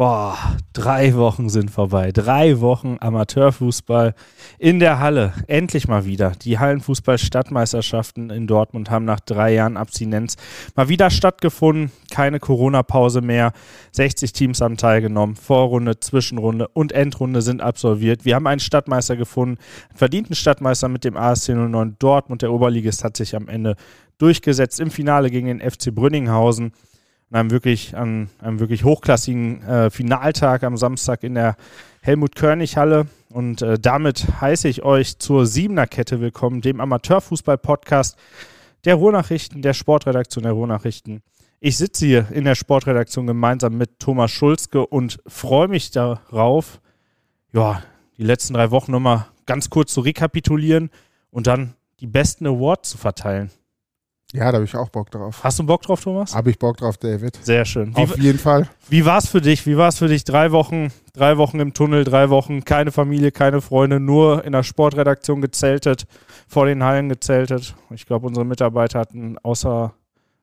Boah, drei Wochen sind vorbei. Drei Wochen Amateurfußball in der Halle. Endlich mal wieder. Die Hallenfußball-Stadtmeisterschaften in Dortmund haben nach drei Jahren Abstinenz mal wieder stattgefunden. Keine Corona-Pause mehr. 60 Teams haben teilgenommen. Vorrunde, Zwischenrunde und Endrunde sind absolviert. Wir haben einen Stadtmeister gefunden, einen verdienten Stadtmeister mit dem ASC 09 Dortmund. Der Oberligist hat sich am Ende durchgesetzt im Finale gegen den FC Brünninghausen an einem wirklich, an einem wirklich hochklassigen äh, Finaltag am Samstag in der Helmut-Körnig-Halle. Und äh, damit heiße ich euch zur Siebener Kette willkommen, dem Amateurfußball-Podcast der Ruhrnachrichten, der Sportredaktion der Ruhrnachrichten. Ich sitze hier in der Sportredaktion gemeinsam mit Thomas Schulzke und freue mich darauf, ja, die letzten drei Wochen nochmal ganz kurz zu rekapitulieren und dann die besten Awards zu verteilen. Ja, da habe ich auch Bock drauf. Hast du Bock drauf, Thomas? Habe ich Bock drauf, David. Sehr schön. Wie, Auf jeden Fall. Wie war es für dich? Wie war es für dich? Drei Wochen, drei Wochen im Tunnel, drei Wochen, keine Familie, keine Freunde, nur in der Sportredaktion gezeltet, vor den Hallen gezeltet. Ich glaube, unsere Mitarbeiter hatten außer,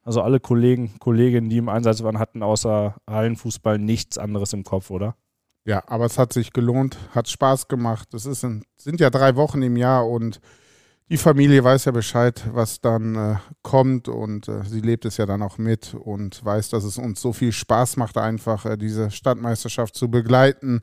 also alle Kollegen, Kolleginnen, die im Einsatz waren, hatten außer Hallenfußball nichts anderes im Kopf, oder? Ja, aber es hat sich gelohnt, hat Spaß gemacht. Es ist sind ja drei Wochen im Jahr und die Familie weiß ja Bescheid, was dann äh, kommt und äh, sie lebt es ja dann auch mit und weiß, dass es uns so viel Spaß macht, einfach äh, diese Stadtmeisterschaft zu begleiten.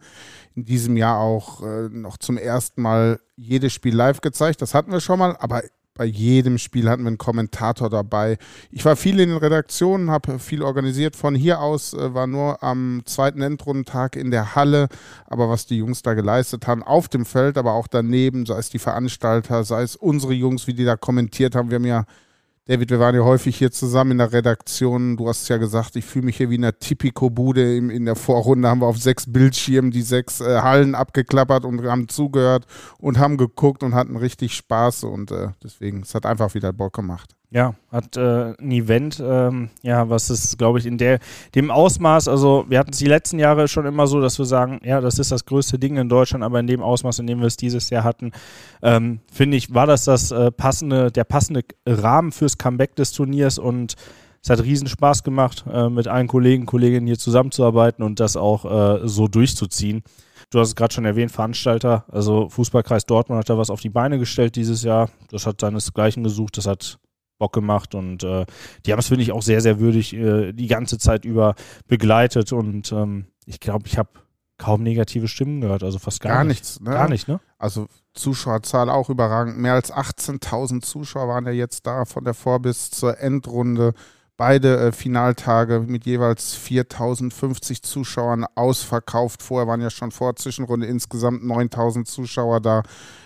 In diesem Jahr auch äh, noch zum ersten Mal jedes Spiel live gezeigt. Das hatten wir schon mal, aber bei jedem Spiel hatten wir einen Kommentator dabei. Ich war viel in den Redaktionen, habe viel organisiert. Von hier aus äh, war nur am zweiten Endrundentag in der Halle. Aber was die Jungs da geleistet haben, auf dem Feld, aber auch daneben, sei es die Veranstalter, sei es unsere Jungs, wie die da kommentiert haben. Wir haben ja David, wir waren ja häufig hier zusammen in der Redaktion. Du hast ja gesagt, ich fühle mich hier wie in einer Tipico-Bude. In der Vorrunde haben wir auf sechs Bildschirmen die sechs äh, Hallen abgeklappert und haben zugehört und haben geguckt und hatten richtig Spaß. Und äh, deswegen, es hat einfach wieder Bock gemacht. Ja, hat äh, ein Event, ähm, ja, was ist, glaube ich, in der, dem Ausmaß, also wir hatten es die letzten Jahre schon immer so, dass wir sagen, ja, das ist das größte Ding in Deutschland, aber in dem Ausmaß, in dem wir es dieses Jahr hatten, ähm, finde ich, war das das äh, passende, der passende Rahmen fürs Comeback des Turniers und es hat riesen Spaß gemacht, äh, mit allen Kollegen, Kolleginnen hier zusammenzuarbeiten und das auch äh, so durchzuziehen. Du hast es gerade schon erwähnt, Veranstalter, also Fußballkreis Dortmund hat da was auf die Beine gestellt dieses Jahr. Das hat seinesgleichen gesucht, das hat Bock gemacht und äh, die haben es, finde ich, auch sehr, sehr würdig äh, die ganze Zeit über begleitet und ähm, ich glaube, ich habe kaum negative Stimmen gehört, also fast gar, gar nicht. nichts. Ne? Gar nicht, ne? Also Zuschauerzahl auch überragend. Mehr als 18.000 Zuschauer waren ja jetzt da von der Vor- bis zur Endrunde. Beide äh, Finaltage mit jeweils 4050 Zuschauern ausverkauft. Vorher waren ja schon vor Zwischenrunde insgesamt 9000 Zuschauer da.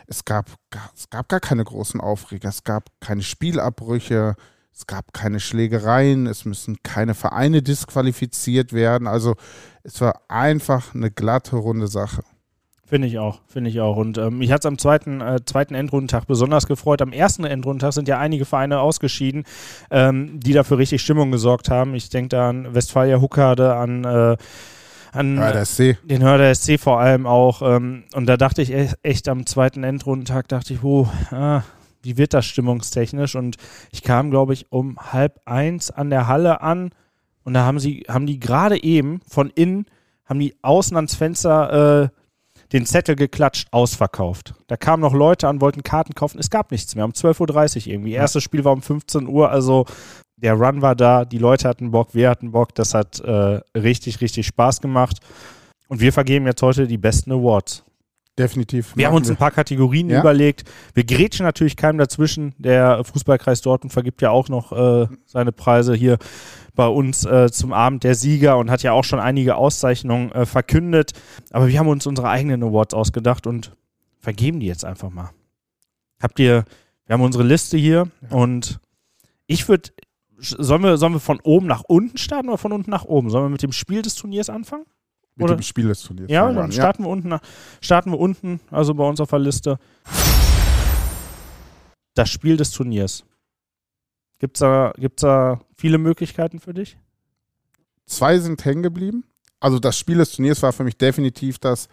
Es gab, es gab gar keine großen Aufreger. Es gab keine Spielabbrüche. Es gab keine Schlägereien. Es müssen keine Vereine disqualifiziert werden. Also es war einfach eine glatte, runde Sache. Finde ich auch, finde ich auch. Und ähm, mich hat es am zweiten, äh, zweiten Endrundentag besonders gefreut. Am ersten Endrundentag sind ja einige Vereine ausgeschieden, ähm, die dafür richtig Stimmung gesorgt haben. Ich denke da an Westfalia Huckade, an äh, an Hörder SC. den Hörder SC vor allem auch. Ähm, und da dachte ich echt, echt am zweiten Endrundentag, dachte ich, oh, ah, wie wird das stimmungstechnisch? Und ich kam, glaube ich, um halb eins an der Halle an und da haben sie, haben die gerade eben von innen, haben die außen ans Fenster äh, den Zettel geklatscht, ausverkauft. Da kamen noch Leute an, wollten Karten kaufen. Es gab nichts mehr. Um 12.30 Uhr irgendwie. Erstes Spiel war um 15 Uhr. Also der Run war da. Die Leute hatten Bock. Wir hatten Bock. Das hat äh, richtig, richtig Spaß gemacht. Und wir vergeben jetzt heute die besten Awards. Definitiv. Wir haben uns ein paar Kategorien Ja. überlegt. Wir grätschen natürlich keinem dazwischen. Der Fußballkreis Dortmund vergibt ja auch noch äh, seine Preise hier bei uns äh, zum Abend der Sieger und hat ja auch schon einige Auszeichnungen äh, verkündet. Aber wir haben uns unsere eigenen Awards ausgedacht und vergeben die jetzt einfach mal. Habt ihr, wir haben unsere Liste hier und ich würde, sollen wir, sollen wir von oben nach unten starten oder von unten nach oben? Sollen wir mit dem Spiel des Turniers anfangen? mit oder- dem Spiel des Turniers. Ja, dann an. starten wir unten, nach- starten wir unten, also bei uns auf der Liste. Das Spiel des Turniers. Gibt's da, gibt's da viele Möglichkeiten für dich? Zwei sind hängen geblieben. Also das Spiel des Turniers war für mich definitiv das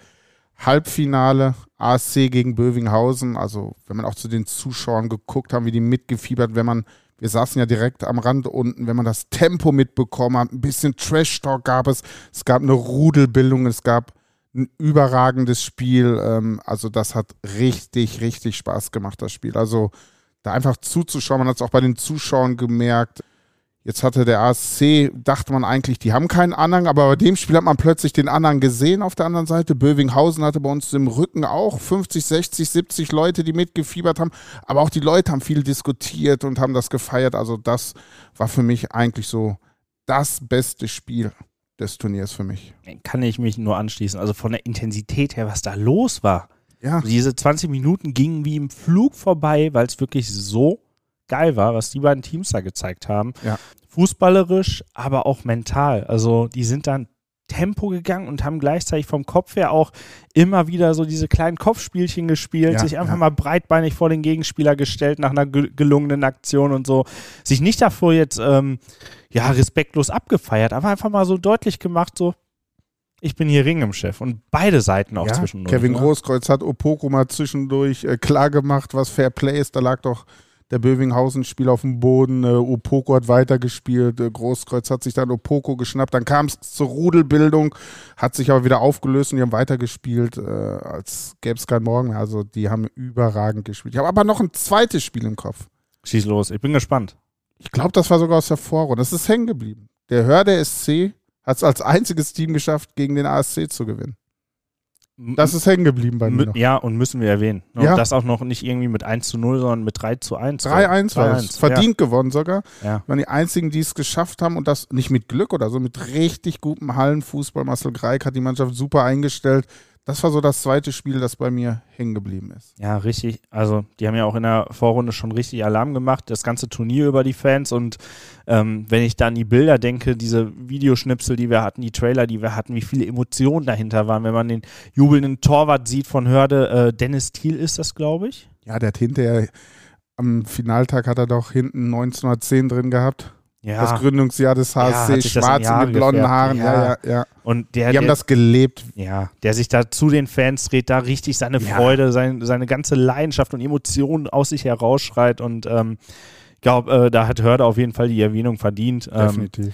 Halbfinale ASC gegen Bövinghausen. Also, wenn man auch zu den Zuschauern geguckt haben, wie die mitgefiebert, wenn man, wir saßen ja direkt am Rand unten, wenn man das Tempo mitbekommen hat, ein bisschen Trash-Talk gab es, es gab eine Rudelbildung, es gab ein überragendes Spiel. Ähm, also, das hat richtig, richtig Spaß gemacht, das Spiel. Also, da einfach zuzuschauen, man hat es auch bei den Zuschauern gemerkt. Jetzt hatte der ASC, dachte man eigentlich, die haben keinen Anhang, aber bei dem Spiel hat man plötzlich den Anhang gesehen auf der anderen Seite. Bövinghausen hatte bei uns im Rücken auch 50, 60, 70 Leute, die mitgefiebert haben. Aber auch die Leute haben viel diskutiert und haben das gefeiert. Also das war für mich eigentlich so das beste Spiel des Turniers für mich. Kann ich mich nur anschließen. Also von der Intensität her, was da los war. Ja. Diese 20 Minuten gingen wie im Flug vorbei, weil es wirklich so geil war, was die beiden Teams da gezeigt haben. Ja. Fußballerisch, aber auch mental. Also die sind dann Tempo gegangen und haben gleichzeitig vom Kopf her auch immer wieder so diese kleinen Kopfspielchen gespielt, Ja, sich einfach ja. mal breitbeinig vor den Gegenspieler gestellt nach einer ge- gelungenen Aktion und so. Sich nicht davor jetzt ähm, ja respektlos abgefeiert, aber einfach mal so deutlich gemacht, so ich bin hier Ring im Chef und beide Seiten auch Ja, zwischendurch. Kevin ne? Großkreuz hat Opoko mal zwischendurch äh, klar gemacht, was Fair Play ist. Da lag doch der Bövinghausen-Spieler auf dem Boden. Äh, Opoko hat weitergespielt. Äh, Großkreuz hat sich dann Opoko geschnappt. Dann kam es zur Rudelbildung, hat sich aber wieder aufgelöst und die haben weitergespielt, äh, als gäbe es keinen Morgen. Also die haben überragend gespielt. Ich habe aber noch ein zweites Spiel im Kopf. Schieß los, ich bin gespannt. Ich glaube, das war sogar aus der Vorrunde. Das ist hängen geblieben. Der Hörde SC hat es als einziges Team geschafft, gegen den ASC zu gewinnen. Das ist hängen geblieben bei mir noch. Ja, und müssen wir erwähnen. Und Ja. das auch noch nicht irgendwie mit 1 zu 0, sondern mit 3 zu 1. 3-1 war das. 3-1, Verdient gewonnen sogar. Ja. Waren die einzigen, die es geschafft haben und das nicht mit Glück oder so, mit richtig gutem Hallenfußball. Marcel Greik hat die Mannschaft super eingestellt. Das war so das zweite Spiel, das bei mir hängen geblieben ist. Ja, richtig. Also, die haben ja auch in der Vorrunde schon richtig Alarm gemacht, das ganze Turnier über die Fans. Und ähm, wenn ich da an die Bilder denke, diese Videoschnipsel, die wir hatten, die Trailer, die wir hatten, wie viele Emotionen dahinter waren, wenn man den jubelnden Torwart sieht von Hörde, äh, Dennis Thiel ist das, glaube ich. Ja, der hat hinterher, am Finaltag hat er doch hinten 1910 drin gehabt. Ja. Das Gründungsjahr des Ja, HSC, in schwarz in den blonden gefärbt. Haaren. Ja, ja, ja. und der, Die haben der, das gelebt. Ja, der sich da zu den Fans dreht, da richtig seine Ja. Freude, sein, seine ganze Leidenschaft und Emotionen aus sich herausschreit und ähm, ich glaube, äh, da hat Hörde auf jeden Fall die Erwähnung verdient. Ähm, Definitiv.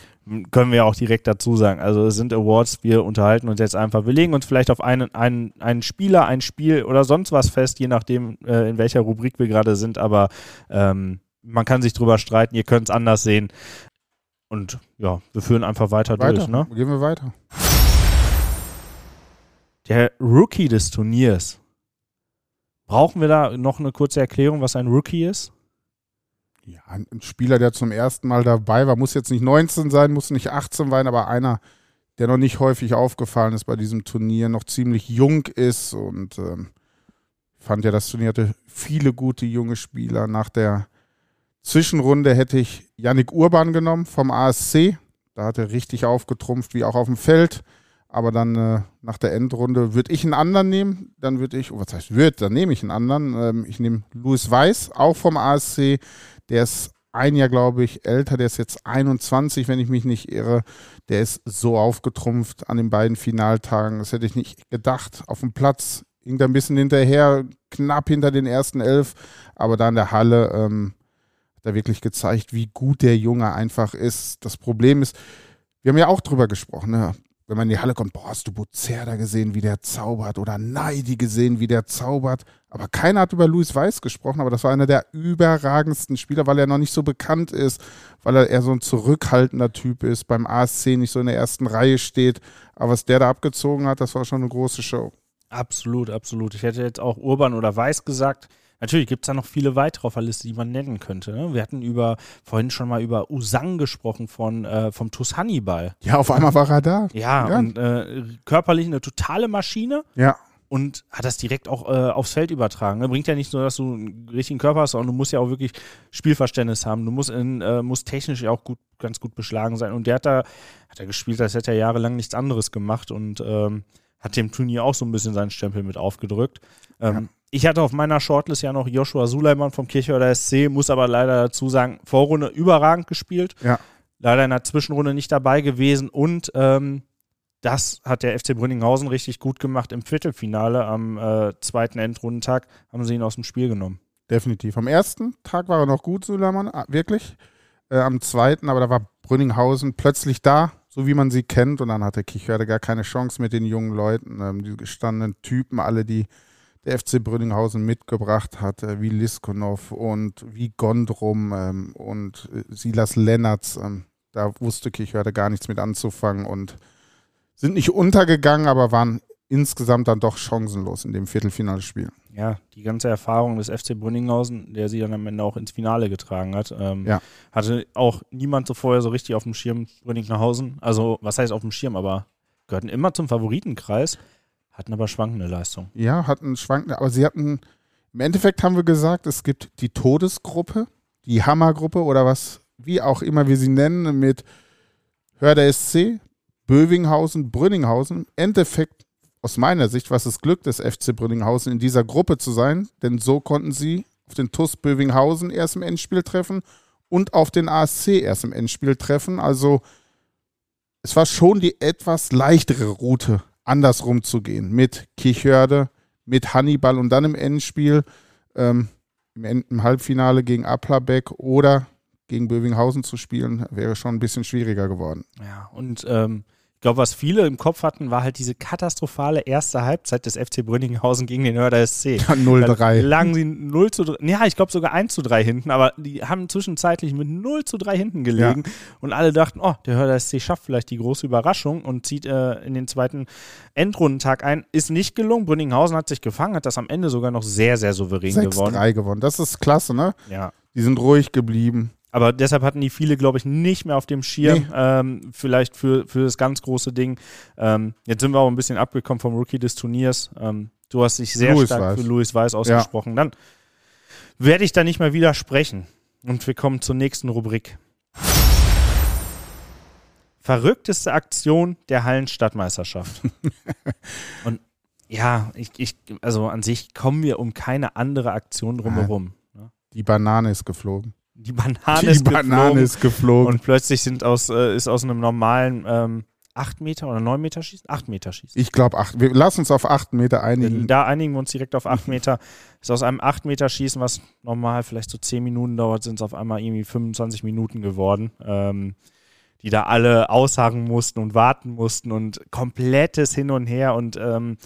können wir auch direkt dazu sagen. Also es sind Awards, wir unterhalten uns jetzt einfach. Wir legen uns vielleicht auf einen, einen, einen Spieler, ein Spiel oder sonst was fest, je nachdem, äh, in welcher Rubrik wir gerade sind, aber ähm, man kann sich drüber streiten, ihr könnt es anders sehen. Und ja, wir führen einfach weiter, Weiter. durch. Ne? Gehen wir weiter. Der Rookie des Turniers. Brauchen wir da noch eine kurze Erklärung, was ein Rookie ist? Ja, ein Spieler, der zum ersten Mal dabei war, muss jetzt nicht 19 sein, muss nicht 18 sein, aber einer, der noch nicht häufig aufgefallen ist bei diesem Turnier, noch ziemlich jung ist und ähm, fand ja, das Turnier hatte viele gute junge Spieler. Nach der Zwischenrunde hätte ich Yannick Urban genommen vom ASC. Da hat er richtig aufgetrumpft, wie auch auf dem Feld. Aber dann äh, nach der Endrunde würde ich einen anderen nehmen. Dann würde ich, oh, was heißt wird, dann nehme ich einen anderen. Ähm, ich nehme Louis Weiß, auch vom ASC. Der ist ein Jahr, glaube ich, älter. Der ist jetzt 21, wenn ich mich nicht irre. Der ist so aufgetrumpft an den beiden Finaltagen. Das hätte ich nicht gedacht. Auf dem Platz hing er ein bisschen hinterher, knapp hinter den ersten elf. Aber da in der Halle ähm, er wirklich gezeigt, wie gut der Junge einfach ist. Das Problem ist, wir haben ja auch drüber gesprochen, ne? wenn man in die Halle kommt, boah, hast du Bozerda gesehen, wie der zaubert oder Neidi gesehen, wie der zaubert. Aber keiner hat über Luis Weiß gesprochen, aber das war einer der überragendsten Spieler, weil er noch nicht so bekannt ist, weil er eher so ein zurückhaltender Typ ist, beim ASC nicht so in der ersten Reihe steht. Aber was der da abgezogen hat, das war schon eine große Show. Absolut, absolut. Ich hätte jetzt auch Urban oder Weiß gesagt. Natürlich gibt es da noch viele weitere auf der Liste, die man nennen könnte. Ne? Wir hatten über vorhin schon mal über Usang gesprochen von äh, vom TuS Hannibal. Ja, auf einmal war er da. Ja, Ja. und äh, körperlich eine totale Maschine Ja, und hat das direkt auch äh, aufs Feld übertragen. Ne? Bringt ja nicht nur, dass du einen richtigen Körper hast, sondern du musst ja auch wirklich Spielverständnis haben. Du musst, in, äh, musst technisch ja auch gut, ganz gut beschlagen sein. Und der hat da, hat er gespielt, als hätte er jahrelang nichts anderes gemacht und ähm, hat dem Turnier auch so ein bisschen seinen Stempel mit aufgedrückt. Ähm, Ja. Ich hatte auf meiner Shortlist ja noch Joshua Suleiman vom Kirchhörder SC, muss aber leider dazu sagen, Vorrunde überragend gespielt. Ja. Leider in der Zwischenrunde nicht dabei gewesen und ähm, das hat der FC Brünninghausen richtig gut gemacht. Im Viertelfinale am äh, zweiten Endrundentag haben sie ihn aus dem Spiel genommen. Definitiv. Am ersten Tag war er noch gut, Suleiman, ah, wirklich. Äh, am zweiten, aber da war Brünninghausen plötzlich da, so wie man sie kennt. Und dann hatte Kichörde gar keine Chance mit den jungen Leuten, ähm, die gestandenen Typen, alle, die der FC Brünninghausen mitgebracht hat, äh, wie Liskonov und wie Gondrum ähm, und äh, Silas Lennertz. Ähm, da wusste Kichörde gar nichts mit anzufangen und sind nicht untergegangen, aber waren insgesamt dann doch chancenlos in dem Viertelfinalspiel. Ja, die ganze Erfahrung des FC Brünninghausen, der sie dann am Ende auch ins Finale getragen hat, ähm, Ja. hatte auch niemand so vorher so richtig auf dem Schirm Brünninghausen. Also, was heißt auf dem Schirm, aber gehörten immer zum Favoritenkreis, hatten aber schwankende Leistung. Ja, hatten schwankende, aber sie hatten, im Endeffekt haben wir gesagt, es gibt die Todesgruppe, die Hammergruppe oder was, wie auch immer wir sie nennen, mit Hörder SC, Bövinghausen, Brünninghausen. Im Endeffekt, aus meiner Sicht, war es das Glück des FC Brünninghausen, in dieser Gruppe zu sein, denn so konnten sie auf den TUS Bövinghausen erst im Endspiel treffen und auf den ASC erst im Endspiel treffen. Also es war schon die etwas leichtere Route, andersrum zu gehen. Mit Kichörde, mit Hannibal und dann im Endspiel, ähm, im, End im Halbfinale gegen Aplabeck oder gegen Bövinghausen zu spielen, wäre schon ein bisschen schwieriger geworden. Ja, und ähm, ich glaube, was viele im Kopf hatten, war halt diese katastrophale erste Halbzeit des FC Brünninghausen gegen den Hörder SC. Da 0-3. lagen sie 0 zu 3, ja, ich glaube sogar 1 zu 3 hinten, aber die haben zwischenzeitlich mit 0 zu 3 hinten gelegen und alle dachten, oh, der Hörder SC schafft vielleicht die große Überraschung und zieht äh, in den zweiten Endrundentag ein. Ist nicht gelungen. Brünninghausen hat sich gefangen, hat das am Ende sogar noch sehr, sehr souverän gewonnen. 6-3 gewonnen. Das ist klasse, ne? Ja. Die sind ruhig geblieben. Aber deshalb hatten die viele, glaube ich, nicht mehr auf dem Schirm. Nee. Ähm, vielleicht für, für das ganz große Ding. Ähm, jetzt sind wir auch ein bisschen abgekommen vom Rookie des Turniers. Ähm, du hast dich sehr Louis stark Weiß. für Louis Weiß ausgesprochen. Dann werde ich da nicht mehr widersprechen. Und wir kommen zur nächsten Rubrik. Verrückteste Aktion der Hallenstadtmeisterschaft. Und ja, ich, ich, also an sich kommen wir um keine andere Aktion drumherum. Die Banane ist geflogen. Die Banane Die ist Banane geflogen. ist geflogen. Und plötzlich sind aus, äh, ist aus einem normalen ähm, 8 Meter oder 9 Meter Schießen? 8 Meter Schießen. ich glaube, wir lass uns auf 8 Meter einigen. Da einigen wir uns direkt auf 8 Meter. Ist aus einem 8 Meter Schießen, was normal vielleicht so 10 Minuten dauert, sind es auf einmal irgendwie 25 Minuten geworden. Ähm, die da alle ausharren mussten und warten mussten und komplettes Hin und Her und ähm,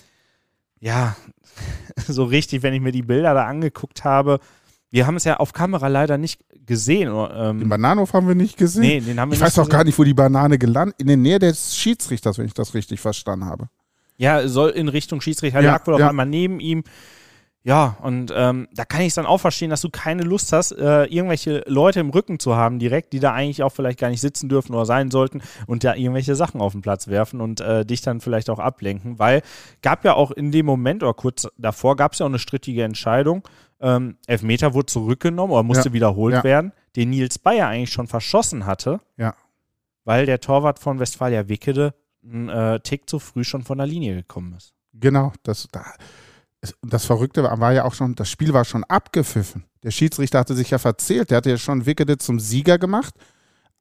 ja, so richtig, wenn ich mir die Bilder da angeguckt habe, wir haben es ja auf Kamera leider nicht gesehen. Den Ähm, Bananenhof haben wir nicht gesehen. nee, den haben wir ich nicht weiß auch gesehen. gar nicht, wo die Banane gelandet In der Nähe des Schiedsrichters, wenn ich das richtig verstanden habe. Ja, soll in Richtung Schiedsrichter, Ja, lag wohl auch ja. einmal neben ihm. Ja, und ähm, da kann ich es dann auch verstehen, dass du keine Lust hast, äh, irgendwelche Leute im Rücken zu haben direkt, die da eigentlich auch vielleicht gar nicht sitzen dürfen oder sein sollten und da irgendwelche Sachen auf den Platz werfen und äh, dich dann vielleicht auch ablenken, weil gab ja auch in dem Moment oder kurz davor gab es ja auch eine strittige Entscheidung. Ähm, Elfmeter wurde zurückgenommen oder musste Ja, wiederholt ja. werden, den Nils Bayer eigentlich schon verschossen hatte, Ja. weil der Torwart von Westfalia Wickede einen äh, Tick zu früh schon von der Linie gekommen ist. Genau, das, da, das Verrückte war, war ja auch schon, das Spiel war schon abgepfiffen. Der Schiedsrichter hatte sich ja verzählt, der hatte ja schon Wickede zum Sieger gemacht.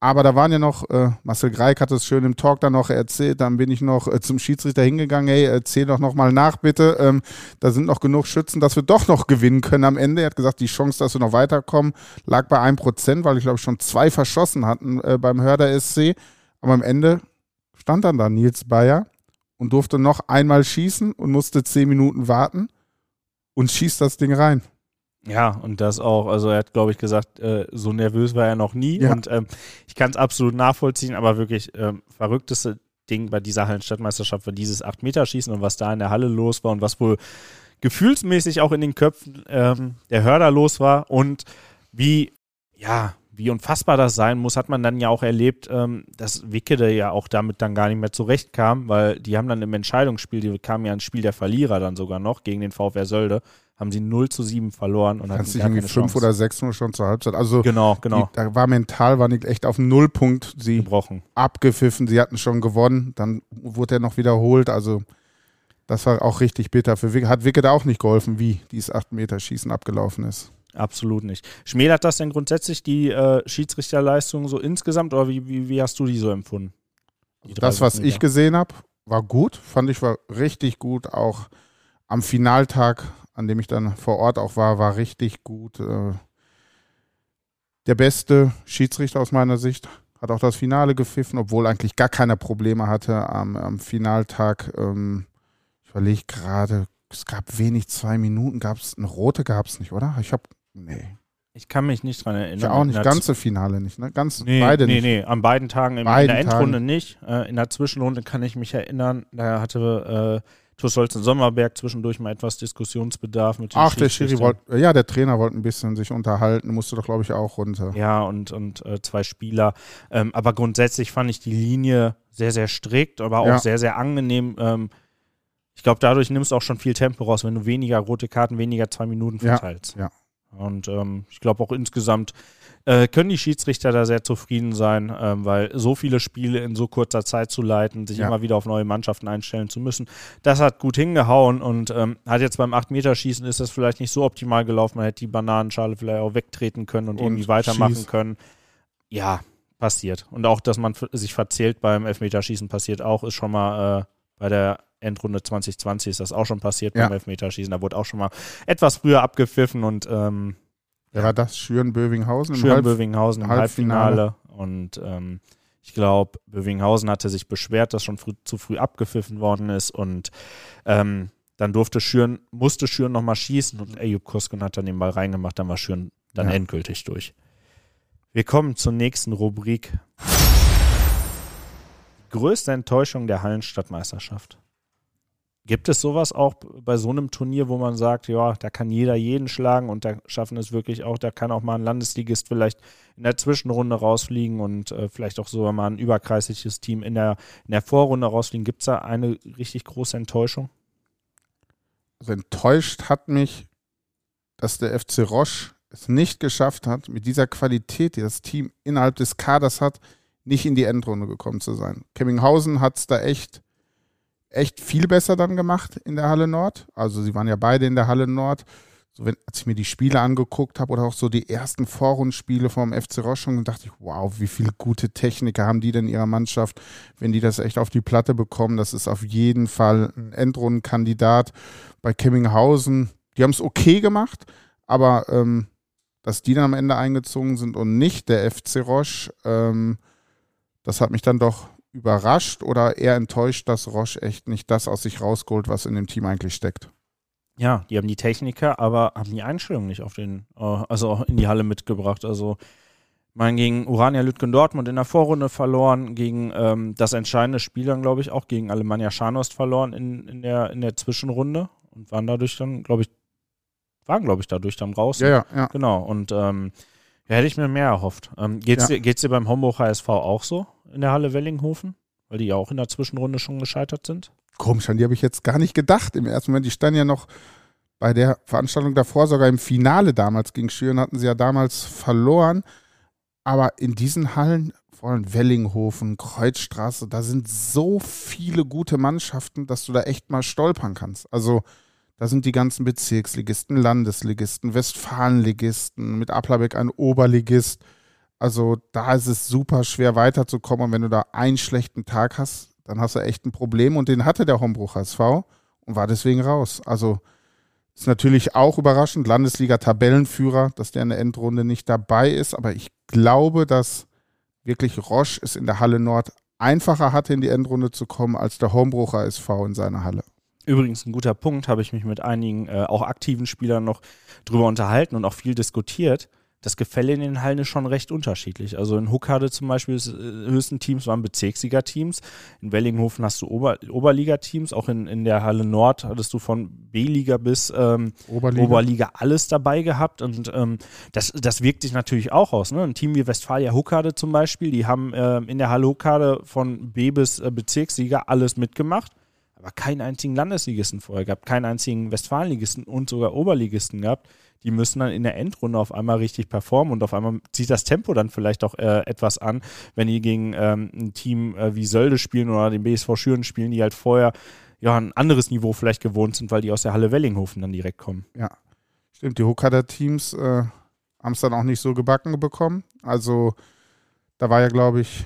Aber da waren ja noch, äh, Marcel Greik hat es schön im Talk dann noch erzählt, dann bin ich noch äh, zum Schiedsrichter hingegangen, hey, erzähl doch nochmal nach, bitte. Ähm, da sind noch genug Schützen, dass wir doch noch gewinnen können am Ende. Er hat gesagt, die Chance, dass wir noch weiterkommen, lag bei 1%, weil ich glaube schon zwei verschossen hatten äh, beim Hörder SC. Aber am Ende stand dann da Nils Bayer und durfte noch einmal schießen und musste zehn Minuten warten und schießt das Ding rein. Ja, und das auch, also er hat, glaube ich, gesagt, äh, so nervös war er noch nie. Ja. Und ähm, ich kann es absolut nachvollziehen, aber wirklich ähm, verrückteste Ding bei dieser Hallenstadtmeisterschaft war dieses 8-Meter-Schießen und was da in der Halle los war und was wohl gefühlsmäßig auch in den Köpfen ähm, der Hörder los war und wie, ja, wie unfassbar das sein muss, hat man dann ja auch erlebt, ähm, dass Wickede ja auch damit dann gar nicht mehr zurechtkam, weil die haben dann im Entscheidungsspiel, die kamen ja ins Spiel der Verlierer dann sogar noch gegen den VfR Sölde, haben sie 0 zu 7 verloren und hatten Kannst dich gar irgendwie keine fünf Chance. oder sechs nur schon zur Halbzeit. Also Genau, genau. die, da war mental, waren die echt auf Nullpunkt. Sie gebrochen. abgepfiffen, sie hatten schon gewonnen, dann wurde er noch wiederholt. Also das war auch richtig bitter. Für Wick, hat Wicke da auch nicht geholfen, wie dieses 8-Meter-Schießen abgelaufen ist. Absolut nicht. Schmälert das denn grundsätzlich die äh, Schiedsrichterleistung so insgesamt oder wie, wie, wie hast du die so empfunden? Die Das, drei was ich Meter. gesehen habe, war gut, fand ich war richtig gut. Auch am Finaltag, an dem ich dann vor Ort auch war, war richtig gut. Äh, der beste Schiedsrichter aus meiner Sicht hat auch das Finale gepfiffen, obwohl eigentlich gar keine Probleme hatte am, am Finaltag. Ähm, ich überlege gerade, es gab wenig zwei Minuten, gab es eine rote, gab es nicht, oder? Ich habe, nee. Ich kann mich nicht dran erinnern. Ich auch nicht, ganze Finale nicht, ne? Ganz nee, beide nee, nicht. Nee, an beiden Tagen in, Beiden in der Endrunde Tagen. nicht. Äh, in der Zwischenrunde kann ich mich erinnern, da hatte äh, TuS Holzen Sommerberg zwischendurch mal etwas Diskussionsbedarf mit den Ach, der Schiri wollte, ja, der Trainer wollte ein bisschen sich unterhalten, musste doch, glaube ich, auch runter. Ja, und, und äh, zwei Spieler. Ähm, aber grundsätzlich fand ich die Linie sehr, sehr strikt, aber auch Ja. sehr, sehr angenehm. Ähm, ich glaube, dadurch nimmst du auch schon viel Tempo raus, wenn du weniger rote Karten, weniger zwei Minuten Ja, verteilst. ja. Und ähm, ich glaube auch insgesamt äh, können die Schiedsrichter da sehr zufrieden sein, ähm, weil so viele Spiele in so kurzer Zeit zu leiten, sich Ja. immer wieder auf neue Mannschaften einstellen zu müssen, das hat gut hingehauen und ähm, hat jetzt beim 8-Meter-Schießen ist das vielleicht nicht so optimal gelaufen. Man hätte die Bananenschale vielleicht auch wegtreten können und, Und irgendwie weitermachen schieß. können. Ja, passiert. Und auch, dass man sich verzählt beim Elfmeterschießen passiert auch, ist schon mal äh, bei der Endrunde 2020 ist das auch schon passiert Ja. beim Elfmeterschießen. Da wurde auch schon mal etwas früher abgepfiffen und ähm, Wer war das? Schüren-Bövinghausen im Schüren im Halbfinale. Halbfinale. Und ähm, ich glaube, Bövinghausen hatte sich beschwert, dass schon früh, zu früh abgepfiffen worden ist. Und ähm, dann durfte Schüren, musste Schüren nochmal schießen und Eyüp Kusken hat dann den Ball reingemacht, dann war Schüren dann Ja. endgültig durch. Wir kommen zur nächsten Rubrik. Größte Enttäuschung der Hallenstadtmeisterschaft. Gibt es sowas auch bei so einem Turnier, wo man sagt, ja, da kann jeder jeden schlagen und da schaffen es wirklich auch, da kann auch mal ein Landesligist vielleicht in der Zwischenrunde rausfliegen und äh, vielleicht auch sogar mal ein überkreisliches Team in der, in der Vorrunde rausfliegen. Gibt es da eine richtig große Enttäuschung? Also enttäuscht hat mich, dass der FC Roche es nicht geschafft hat, mit dieser Qualität, die das Team innerhalb des Kaders hat, nicht in die Endrunde gekommen zu sein. Kemminghausen hat es da echt, echt viel besser dann gemacht in der Halle Nord. Also sie waren ja beide in der Halle Nord. So, wenn, als ich mir die Spiele angeguckt habe oder auch so die ersten Vorrundenspiele vom FC Roche, schon dachte ich, wow, wie viele gute Techniker haben die denn in ihrer Mannschaft, wenn die das echt auf die Platte bekommen. Das ist auf jeden Fall ein Endrundenkandidat. Bei Kemminghausen, die haben es okay gemacht, aber ähm, dass die dann am Ende eingezogen sind und nicht der FC Roche, ähm, das hat mich dann doch überrascht oder eher enttäuscht, dass Roche echt nicht das aus sich rausgeholt, was in dem Team eigentlich steckt. Ja, die haben die Techniker, aber haben die Einstellung nicht auf den, äh, also auch in die Halle mitgebracht. Also man gegen Urania Lütgen Dortmund in der Vorrunde verloren, gegen ähm, das entscheidende Spiel dann, glaube ich, auch gegen Alemannia Scharnost verloren in, in, der, in der Zwischenrunde und waren dadurch dann, glaube ich, waren, glaube ich, dadurch dann raus. Ja, ja, ja. Genau. Und ähm, ja, hätte ich mir mehr erhofft. Ähm, geht's, Ja. dir, geht's dir beim Homburg HSV auch so in der Halle Wellinghofen? Weil die ja auch in der Zwischenrunde schon gescheitert sind? Komisch, an die habe ich jetzt gar nicht gedacht im ersten Moment. Die standen ja noch bei der Veranstaltung davor, sogar im Finale damals gegen Schüren, hatten sie ja damals verloren. Aber in diesen Hallen, vor allem Wellinghofen, Kreuzstraße, da sind so viele gute Mannschaften, dass du da echt mal stolpern kannst. Also da sind die ganzen Bezirksligisten, Landesligisten, Westfalenligisten, mit Aplabeck ein Oberligist. Also da ist es super schwer weiterzukommen. Und wenn du da einen schlechten Tag hast, dann hast du echt ein Problem. Und den hatte der Hombruch SV und war deswegen raus. Also ist natürlich auch überraschend, Landesliga-Tabellenführer, dass der in der Endrunde nicht dabei ist. Aber ich glaube, dass wirklich Roche es in der Halle Nord einfacher hatte, in die Endrunde zu kommen, als der Hombrucher SV in seiner Halle. Übrigens ein guter Punkt, habe ich mich mit einigen äh, auch aktiven Spielern noch drüber unterhalten und auch viel diskutiert. Das Gefälle in den Hallen ist schon recht unterschiedlich. Also in Huckade zum Beispiel, das äh, höchsten Teams waren Bezirksliga-Teams. In Wellinghofen hast du Ober Oberliga-Teams. Auch in, in der Halle Nord hattest du von B-Liga bis ähm, Oberliga. Oberliga alles dabei gehabt und ähm, das, das wirkt sich natürlich auch aus. Ne? Ein Team wie Westfalia Huckade zum Beispiel, die haben ähm, in der Halle Huckade von B bis äh, Bezirksliga alles mitgemacht, aber keinen einzigen Landesligisten vorher gehabt, keinen einzigen Westfalenligisten und sogar Oberligisten gehabt. Die müssen dann in der Endrunde auf einmal richtig performen und auf einmal zieht das Tempo dann vielleicht auch äh, etwas an, wenn die gegen ähm, ein Team äh, wie Sölde spielen oder den BSV Schüren spielen, die halt vorher ja, ein anderes Niveau vielleicht gewohnt sind, weil die aus der Halle Wellinghofen dann direkt kommen. Ja, stimmt. Die Huckada-Teams äh, haben es dann auch nicht so gebacken bekommen. Also da war ja, glaube ich,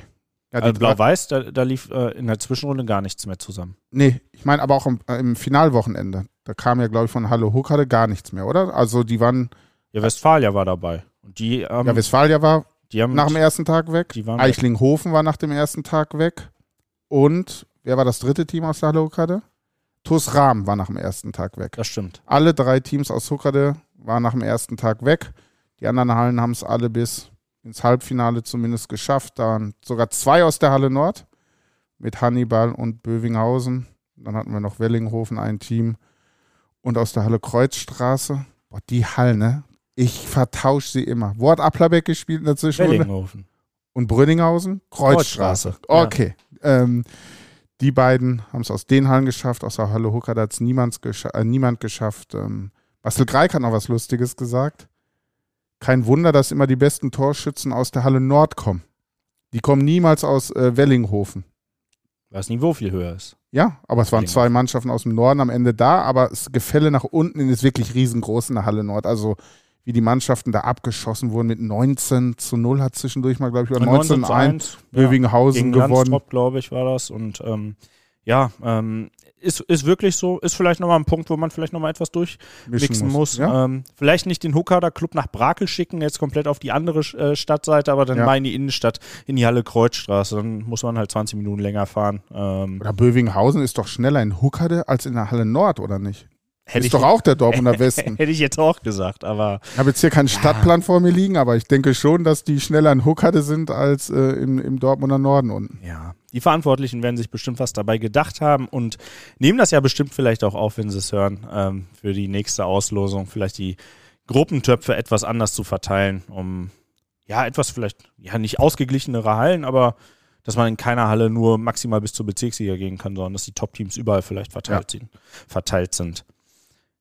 Ja, also Blau-Weiß, da, da, lief äh, in der Zwischenrunde gar nichts mehr zusammen. Nee, ich meine aber auch im, äh, im Finalwochenende. Da kam ja, glaube ich, von Hallo Huckade gar nichts mehr, oder? Also die waren. Ja, Westfalia war dabei. Und die, ähm, ja, Westfalia war nach dem ersten Tag weg. Eichlinghofen war nach dem ersten Tag weg. Und wer war das dritte Team aus der Hallo Huckade? TuS Rahm war nach dem ersten Tag weg. Das stimmt. Alle drei Teams aus Huckade waren nach dem ersten Tag weg. Die anderen Hallen haben es alle bis ins Halbfinale zumindest geschafft. Da waren sogar zwei aus der Halle Nord mit Hannibal und Bövinghausen. Dann hatten wir noch Wellinghofen, ein Team. Und aus der Halle Kreuzstraße. Boah, die Hallen, ne? Ich vertausche sie immer. Wo hat Applerbeck gespielt in der Zwischenrunde? Wellinghofen. Und Brünninghausen? Kreuzstraße. Kreuzstraße. Okay. Ja. Ähm, die beiden haben es aus den Hallen geschafft. Aus der Halle Hucker hat es gescha äh, niemand geschafft. Ähm, Bastel Greik hat noch was Lustiges gesagt. Kein Wunder, dass immer die besten Torschützen aus der Halle Nord kommen. Die kommen niemals aus äh, Wellinghofen. Weil das Niveau viel höher ist. Ja, aber es waren zwei Mannschaften aus dem Norden am Ende da, aber das Gefälle nach unten ist wirklich riesengroß in der Halle Nord. Also wie die Mannschaften da abgeschossen wurden mit 19 zu 0 hat zwischendurch mal, glaube ich, oder 19 zu 1 Bövinghausen ja, gewonnen. glaube ich, war das. Und ähm, ja, ähm, ist, ist wirklich so, ist vielleicht nochmal ein Punkt, wo man vielleicht nochmal etwas durchmixen muss. muss. Ja. Ähm, vielleicht nicht den Hookader Club nach Brakel schicken, jetzt komplett auf die andere äh, Stadtseite, aber dann ja. mal in die Innenstadt, in die Halle Kreuzstraße. Dann muss man halt 20 Minuten länger fahren. Ähm, oder Bövinghausen ist doch schneller in Huckade als in der Halle Nord, oder nicht? Hätte ist doch auch der Dortmunder Westen. Hätte ich jetzt auch gesagt, aber. Ich habe jetzt hier keinen Stadtplan ja. vor mir liegen, aber ich denke schon, dass die schneller in Huckade sind als äh, im, im Dortmunder Norden unten. Ja. Die Verantwortlichen werden sich bestimmt was dabei gedacht haben und nehmen das ja bestimmt vielleicht auch auf, wenn sie es hören, ähm, für die nächste Auslosung, vielleicht die Gruppentöpfe etwas anders zu verteilen, um ja etwas vielleicht, ja nicht ausgeglichenere Hallen, aber dass man in keiner Halle nur maximal bis zur Bezirksliga gehen kann, sondern dass die Top-Teams überall vielleicht verteilt, ja. sind, verteilt sind.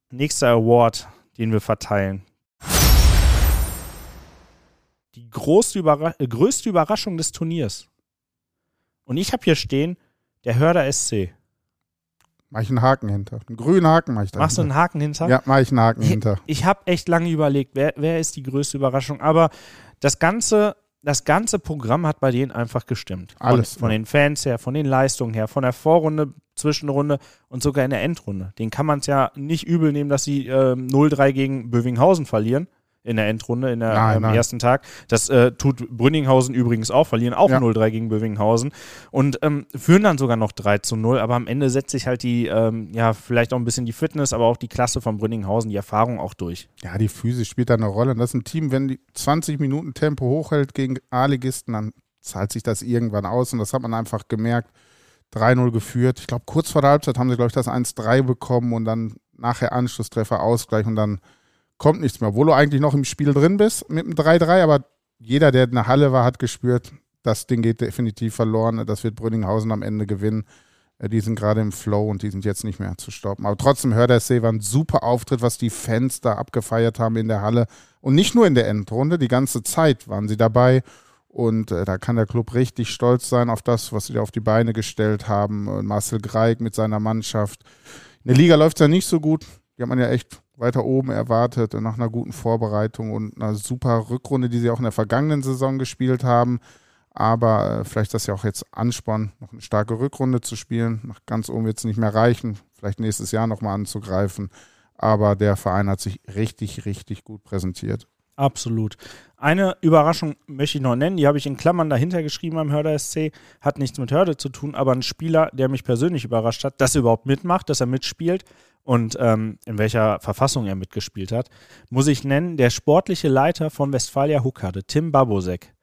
Nächster Award, den wir verteilen. Die Überra äh, größte Überraschung des Turniers. Und ich habe hier stehen, der Hörder SC. Mach ich einen Haken hinter. Einen grünen Haken mach ich da. Machst du einen Haken hinter? Ja, mach ich einen Haken hinter. Ich habe echt lange überlegt, wer, wer ist die größte Überraschung. Aber das ganze, das ganze Programm hat bei denen einfach gestimmt. Alles. Von, von den Fans her, von den Leistungen her, von der Vorrunde Zwischenrunde und sogar in der Endrunde. Den kann man es ja nicht übel nehmen, dass sie äh, 0-3 gegen Bövinghausen verlieren in der Endrunde, in der, nein, am ersten Tag. Das äh, tut Brünninghausen übrigens auch, verlieren auch ja. 0-3 gegen Bövinghausen und ähm, führen dann sogar noch 3 zu 0, aber am Ende setzt sich halt die, ähm, ja, vielleicht auch ein bisschen die Fitness, aber auch die Klasse von Brünninghausen, die Erfahrung auch durch. Ja, die Physis spielt da eine Rolle. Und das ist ein Team, wenn die 20 Minuten Tempo hochhält gegen A-Ligisten, dann zahlt sich das irgendwann aus und das hat man einfach gemerkt. 3-0 geführt. Ich glaube, kurz vor der Halbzeit haben sie, glaube ich, das 1-3 bekommen und dann nachher Anschlusstreffer, Ausgleich und dann kommt nichts mehr. Obwohl du eigentlich noch im Spiel drin bist mit dem 3-3, aber jeder, der in der Halle war, hat gespürt, das Ding geht definitiv verloren. Das wird Brünninghausen am Ende gewinnen. Äh, die sind gerade im Flow und die sind jetzt nicht mehr zu stoppen. Aber trotzdem, Hördersee war ein super Auftritt, was die Fans da abgefeiert haben in der Halle. Und nicht nur in der Endrunde, die ganze Zeit waren sie dabei. Und äh, da kann der Club richtig stolz sein auf das, was sie da auf die Beine gestellt haben. Und Marcel Greig mit seiner Mannschaft. In der Liga läuft es ja nicht so gut. Die hat man ja echt weiter oben erwartet, nach einer guten Vorbereitung und einer super Rückrunde, die sie auch in der vergangenen Saison gespielt haben. Aber äh, vielleicht das ja auch jetzt Ansporn, noch eine starke Rückrunde zu spielen. Nach ganz oben wird es nicht mehr reichen. Vielleicht nächstes Jahr nochmal anzugreifen. Aber der Verein hat sich richtig, richtig gut präsentiert. Absolut. Eine Überraschung möchte ich noch nennen, die habe ich in Klammern dahinter geschrieben am Hörder SC, hat nichts mit Hörde zu tun, aber ein Spieler, der mich persönlich überrascht hat, dass er überhaupt mitmacht, dass er mitspielt und ähm, in welcher Verfassung er mitgespielt hat, muss ich nennen, der sportliche Leiter von Westfalia Huckade, Tim Babosek.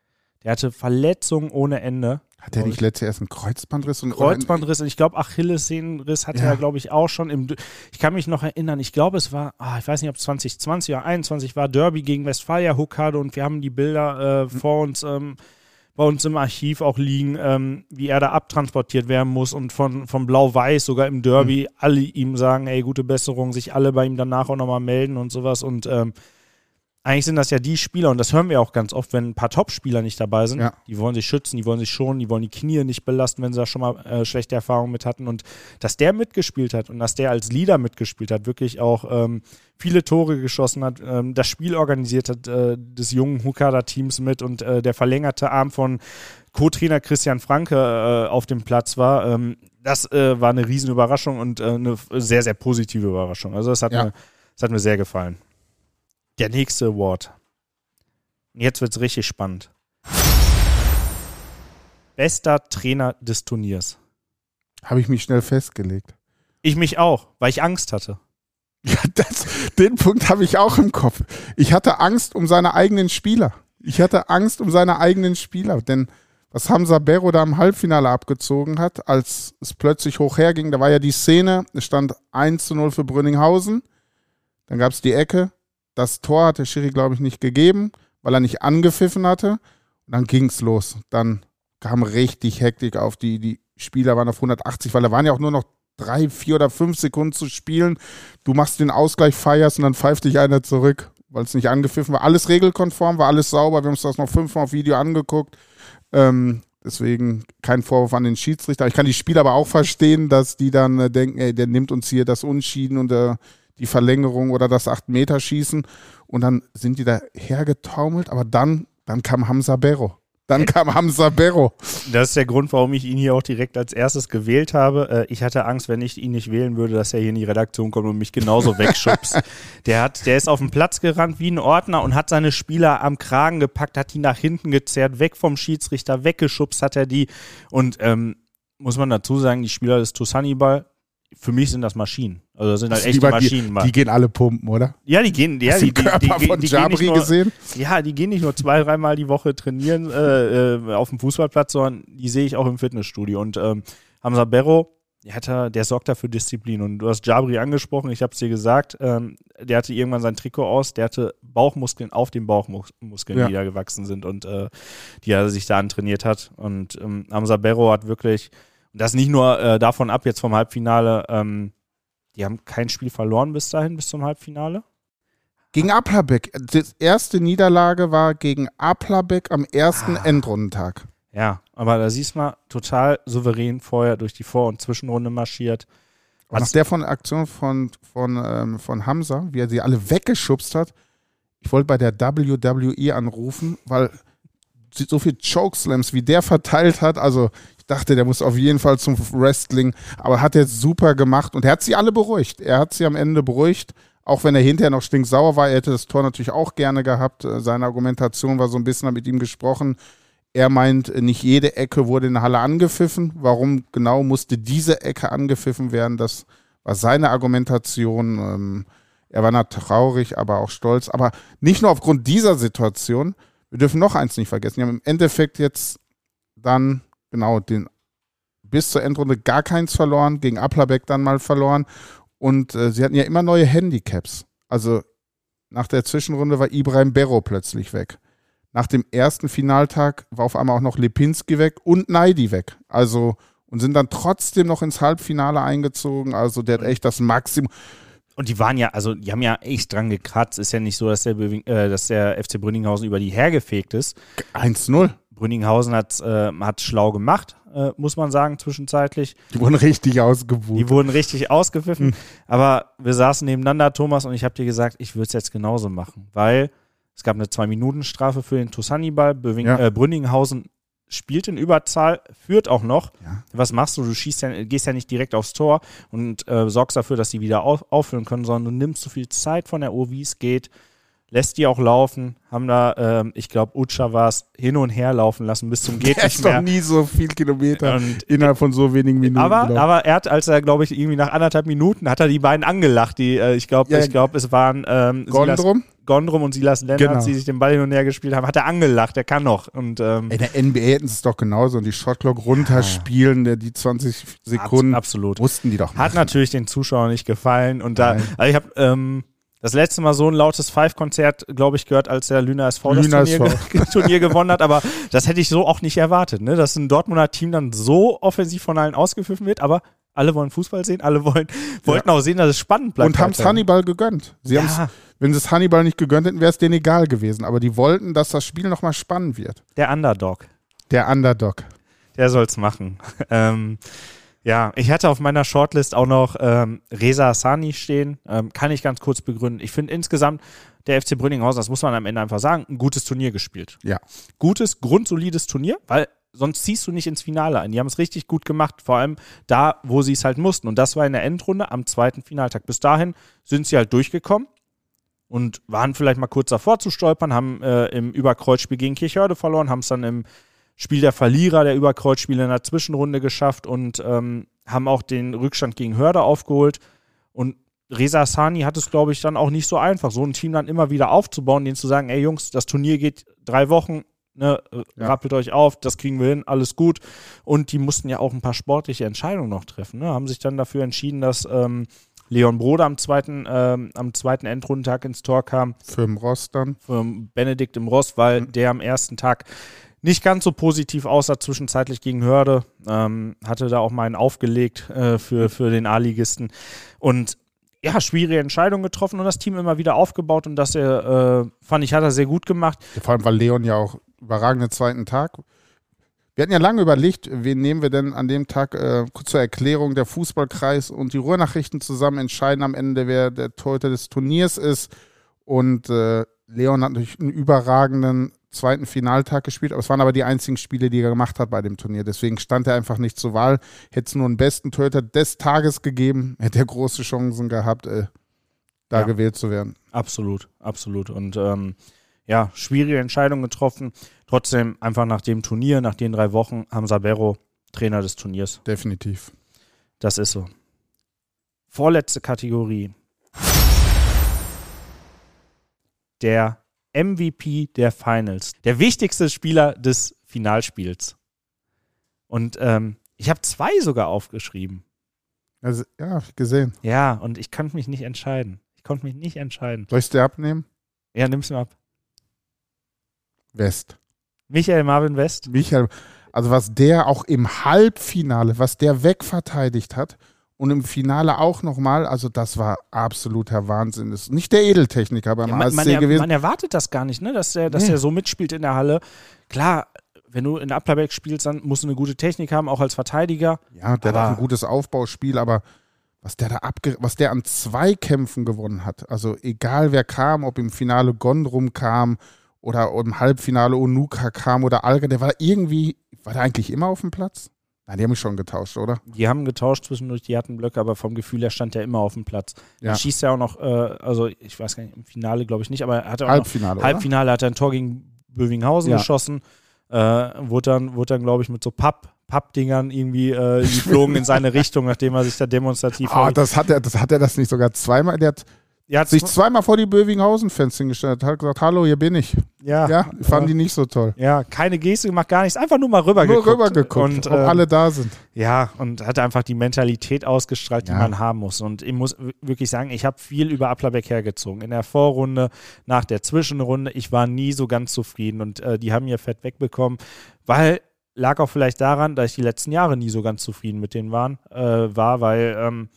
Der hatte Verletzungen ohne Ende hat er nicht letztes erst einen Kreuzbandriss? Und Kreuzbandriss und ich glaube Achillessehnenriss hatte ja. er, glaube ich, auch schon. Im, ich kann mich noch erinnern, ich glaube, es war, ah, ich weiß nicht, ob es 2020 oder 2021 war, Derby gegen Westfalia Huckade und wir haben die Bilder äh, hm. vor uns ähm, bei uns im Archiv auch liegen, ähm, wie er da abtransportiert werden muss und von, von Blau-Weiß sogar im Derby mhm. alle ihm sagen, ey, gute Besserung, sich alle bei ihm danach auch nochmal melden und sowas und ähm, eigentlich sind das ja die Spieler, und das hören wir auch ganz oft, wenn ein paar Top-Spieler nicht dabei sind, ja. die wollen sich schützen, die wollen sich schonen, die wollen die Knie nicht belasten, wenn sie da schon mal äh, schlechte Erfahrungen mit hatten. Und dass der mitgespielt hat und dass der als Leader mitgespielt hat, wirklich auch ähm, viele Tore geschossen hat, ähm, das Spiel organisiert hat äh, des jungen Hukada-Teams mit und äh, der verlängerte Arm von Co-Trainer Christian Franke äh, auf dem Platz war. Ähm, das äh, war eine Riesenüberraschung und äh, eine sehr, sehr positive Überraschung. Also das hat, Ja. mir, das hat mir sehr gefallen. Der nächste Award. Jetzt wird es richtig spannend. Bester Trainer des Turniers. Habe ich mich schnell festgelegt. Ich mich auch, weil ich Angst hatte. Ja, das, den Punkt habe ich auch im Kopf. Ich hatte Angst um seine eigenen Spieler. Ich hatte Angst um seine eigenen Spieler, denn was Hamza Berro da im Halbfinale abgezogen hat, als es plötzlich hoch herging, da war ja die Szene, es stand 1 zu 0 für Brünninghausen, dann gab es die Ecke, das Tor hat der Schiri, glaube ich, nicht gegeben, weil er nicht angepfiffen hatte. Und dann ging es los. Dann kam richtig Hektik auf die, die Spieler waren auf 180, weil da waren ja auch nur noch drei, vier oder fünf Sekunden zu spielen. Du machst den Ausgleich, feierst und dann pfeift dich einer zurück, weil es nicht angepfiffen war. Alles regelkonform, war alles sauber. Wir haben uns das noch fünfmal auf Video angeguckt. Ähm, deswegen kein Vorwurf an den Schiedsrichter. Ich kann die Spieler aber auch verstehen, dass die dann äh, denken, ey, der nimmt uns hier das Unschieden und äh, die Verlängerung oder das 8-Meter-Schießen. Und dann sind die da hergetaumelt, aber dann, dann kam Hamza Berro. Dann kam Hamza Berro. Das ist der Grund, warum ich ihn hier auch direkt als erstes gewählt habe. Äh, Ich hatte Angst, wenn ich ihn nicht wählen würde, dass er hier in die Redaktion kommt und mich genauso wegschubst. Der, hat, der ist auf den Platz gerannt wie ein Ordner und hat seine Spieler am Kragen gepackt, hat die nach hinten gezerrt, weg vom Schiedsrichter, weggeschubst hat er die. Und ähm, muss man dazu sagen, die Spieler des Tussanibal, für mich sind das Maschinen. Also das sind halt echte Maschinen. die, die gehen alle pumpen, oder? ja, die gehen, ja, Hast die, du den die, die, Körper die, von die Jabri nur, gesehen? ja, die gehen nicht nur zwei, dreimal die Woche trainieren äh, äh, auf dem Fußballplatz, sondern die sehe ich auch im Fitnessstudio. Und ähm, Hamza Berro, der, hat da, der sorgt dafür Disziplin. Und du hast Jabri angesprochen, ich habe es dir gesagt, ähm, der hatte irgendwann sein Trikot aus, der hatte Bauchmuskeln auf den Bauchmuskeln, Ja. die da gewachsen sind und äh, die er sich da antrainiert hat. Und ähm, Hamza Berro hat wirklich, das nicht nur äh, davon ab, jetzt vom Halbfinale, ähm, die haben kein Spiel verloren bis dahin, bis zum Halbfinale. Gegen Aplabeck. Die erste Niederlage war gegen Aplabeck am ersten Ah. Endrundentag. Ja, aber da siehst du mal, total souverän vorher durch die Vor- und Zwischenrunde marschiert. Und nach der von Aktion von, von, ähm, von Hamza, wie er sie alle weggeschubst hat, ich wollte bei der WWE anrufen, weil sie- so viel Chokeslams, wie der verteilt hat, also dachte, der muss auf jeden Fall zum Wrestling, aber hat er super gemacht und er hat sie alle beruhigt. Er hat sie am Ende beruhigt, auch wenn er hinterher noch stinksauer war. Er hätte das Tor natürlich auch gerne gehabt. Äh, Seine Argumentation war so ein bisschen, mit ihm gesprochen. Er meint, nicht jede Ecke wurde in der Halle angepfiffen. Warum genau musste diese Ecke angepfiffen werden? Das war seine Argumentation. Ähm, er war na traurig, aber auch stolz. Aber nicht nur aufgrund dieser Situation. Wir dürfen noch eins nicht vergessen. Wir haben im Endeffekt jetzt dann genau den bis zur Endrunde gar keins verloren, gegen Aplabeck dann mal verloren. Und äh, sie hatten ja immer neue Handicaps. Also nach der Zwischenrunde war Ibrahim Berro plötzlich weg. Nach dem ersten Finaltag war auf einmal auch noch Lipinski weg und Neidi weg. Also und sind dann trotzdem noch ins Halbfinale eingezogen. Also der hat echt das Maximum. Und die waren ja, also die haben ja echt dran gekratzt. Ist ja nicht so, dass der, äh, dass der FC Brünninghausen über die hergefegt ist. 1-0. Brünninghausen hat äh, hat schlau gemacht, äh, muss man sagen, zwischenzeitlich. Die wurden richtig ausgebucht. Die wurden richtig ausgepfiffen. Aber wir saßen nebeneinander, Thomas, und ich habe dir gesagt, ich würde es jetzt genauso machen, weil es gab eine Zwei-Minuten-Strafe für den Tussanibal. Böwing, Ja. äh, Brünninghausen spielt in Überzahl, führt auch noch. Ja. Was machst du? Du schießt ja, gehst ja nicht direkt aufs Tor und äh, sorgst dafür, dass die wieder auf, auffüllen können, sondern du nimmst so viel Zeit von der Uhr, wie es geht, lässt die auch laufen, haben da, ähm, ich glaube, Utscha war es, hin und her laufen lassen bis zum geht nicht ist doch mehr. nie so viel Kilometer Und innerhalb von so wenigen Minuten. aber, aber er hat, als er, glaube ich, irgendwie nach anderthalb Minuten, hat er die beiden angelacht. Die, äh, ich glaube, Ja, ich glaube, es waren ähm, Silas, Gondrum? Gondrum und Silas Lennart, Genau. die sich den Ball hin und her gespielt haben. Hat er angelacht, der kann noch. Und ähm, In der NBA hätten sie es doch genauso und die Shotclock runterspielen, der die 20 Sekunden absolut. mussten die doch Hat machen. natürlich den Zuschauern nicht gefallen. Und da, Nein. also ich habe ähm, das letzte Mal so ein lautes Five-Konzert, glaube ich, gehört, als der Lüner SV das Lüner Turnier, SV. ge- Turnier gewonnen hat. Aber das hätte ich so auch nicht erwartet, ne? dass ein Dortmunder Team dann so offensiv von allen ausgepfiffen wird. Aber alle wollen Fußball sehen, alle wollen, wollten auch sehen, dass es spannend bleibt. Und haben es. Hannibal gegönnt. Sie Ja. wenn sie es Hannibal nicht gegönnt hätten, wäre es denen egal gewesen. Aber die wollten, dass das Spiel nochmal spannend wird. Der Underdog. Der Underdog. Der soll's machen. ähm, ja, ich hatte auf meiner Shortlist auch noch ähm, Reza Sani stehen. Ähm, kann ich ganz kurz begründen. Ich finde insgesamt der FC Brünninghausen, das muss man am Ende einfach sagen, ein gutes Turnier gespielt. Ja. Gutes, grundsolides Turnier, weil sonst ziehst du nicht ins Finale ein. Die haben es richtig gut gemacht, vor allem da, wo sie es halt mussten. Und das war in der Endrunde am zweiten Finaltag. Bis dahin sind sie halt durchgekommen und waren vielleicht mal kurz davor zu stolpern, haben äh, im Überkreuzspiel gegen Kirchhörde verloren, haben es dann im Spiel der Verlierer der Überkreuzspiele in der Zwischenrunde geschafft und ähm, haben auch den Rückstand gegen Hörde aufgeholt. Und Reza Sani hat es, glaube ich, dann auch nicht so einfach, so ein Team dann immer wieder aufzubauen, denen zu sagen, ey Jungs, das Turnier geht drei Wochen, ne, ja. rappelt euch auf, das kriegen wir hin, alles gut. Und die mussten ja auch ein paar sportliche Entscheidungen noch treffen, ne? haben sich dann dafür entschieden, dass ähm, Leon Broder am zweiten, ähm, am zweiten Endrundentag ins Tor kam. Für den Ross dann. Für Benedikt im Ross, weil mhm. der am ersten Tag nicht ganz so positiv aussah, zwischenzeitlich gegen Hörde. Ähm, hatte da auch mal einen aufgelegt äh, für, für den A-Ligisten. Und ja, schwierige Entscheidung getroffen und das Team immer wieder aufgebaut und das äh, fand ich, hat er sehr gut gemacht. Vor allem, weil Leon ja auch überragenden zweiten Tag. Wir hatten ja lange überlegt, wen nehmen wir denn an dem Tag äh, zur Erklärung der Fußballkreis und die Ruhrnachrichten zusammen entscheiden am Ende, wer der Torhüter des Turniers ist. Und äh, Leon hat natürlich einen überragenden zweiten Finaltag gespielt, aber es waren aber die einzigen Spiele, die er gemacht hat bei dem Turnier. Deswegen stand er einfach nicht zur Wahl. Hätte es nur einen besten Torhüter des Tages gegeben, hätte er große Chancen gehabt, äh, da ja. gewählt zu werden. Absolut, absolut. Und ähm, ja, schwierige Entscheidung getroffen. Trotzdem einfach nach dem Turnier, nach den drei Wochen, haben Sabero Trainer des Turniers. Definitiv. Das ist so. Vorletzte Kategorie. Der MVP der Finals. Der wichtigste Spieler des Finalspiels. Und ähm, ich habe zwei sogar aufgeschrieben. Also, ja, gesehen. Ja, und ich konnte mich nicht entscheiden. Ich konnte mich nicht entscheiden. Soll ich es dir abnehmen? Ja, nimm's mir ab. West. Michael Marvin West. Michael, also was der auch im Halbfinale, was der wegverteidigt hat und im Finale auch nochmal, also das war absoluter Wahnsinn. Ist nicht der Edeltechniker beim ja, man, ASC man, gewesen. Man erwartet das gar nicht, ne? dass der, dass nee. der so mitspielt in der Halle. Klar, wenn du in Applerbeck spielst, dann musst du eine gute Technik haben, auch als Verteidiger. Ja, der hat ein gutes Aufbauspiel, aber was der da abge was der an Zweikämpfen gewonnen hat, also egal wer kam, ob im Finale Gondrum kam oder im Halbfinale Onuka kam oder Alga, der war irgendwie, war der eigentlich immer auf dem Platz? Nein, die haben mich schon getauscht, oder? Die haben getauscht zwischendurch, die hatten Blöcke, aber vom Gefühl her stand er immer auf dem Platz. Ja. Er schießt ja auch noch, äh, also ich weiß gar nicht, im Finale glaube ich nicht, aber er hatte auch Halbfinale, noch, Halbfinale hat er ein Tor gegen Bövinghausen ja. geschossen, äh, wurde dann, wurde dann glaube ich, mit so Papp, Pappdingern irgendwie, äh, die flogen in seine Richtung, nachdem er sich da demonstrativ. Ah, das hat er, das hat er das nicht sogar zweimal. Der hat hat sich zweimal vor die Bövinghausen-Fans hingestellt, hat gesagt, hallo, hier bin ich. Ja. Ja, fanden ja. die nicht so toll. Ja, keine Geste gemacht, gar nichts, einfach nur mal rübergeguckt. Nur rübergeguckt, und, ob ähm, alle da sind. Ja, und hat einfach die Mentalität ausgestrahlt, die ja. man haben muss. Und ich muss wirklich sagen, ich habe viel über Applerbeck hergezogen. In der Vorrunde, nach der Zwischenrunde, ich war nie so ganz zufrieden und äh, die haben ihr Fett wegbekommen, weil lag auch vielleicht daran, dass ich die letzten Jahre nie so ganz zufrieden mit denen waren, äh, war, weil ähm,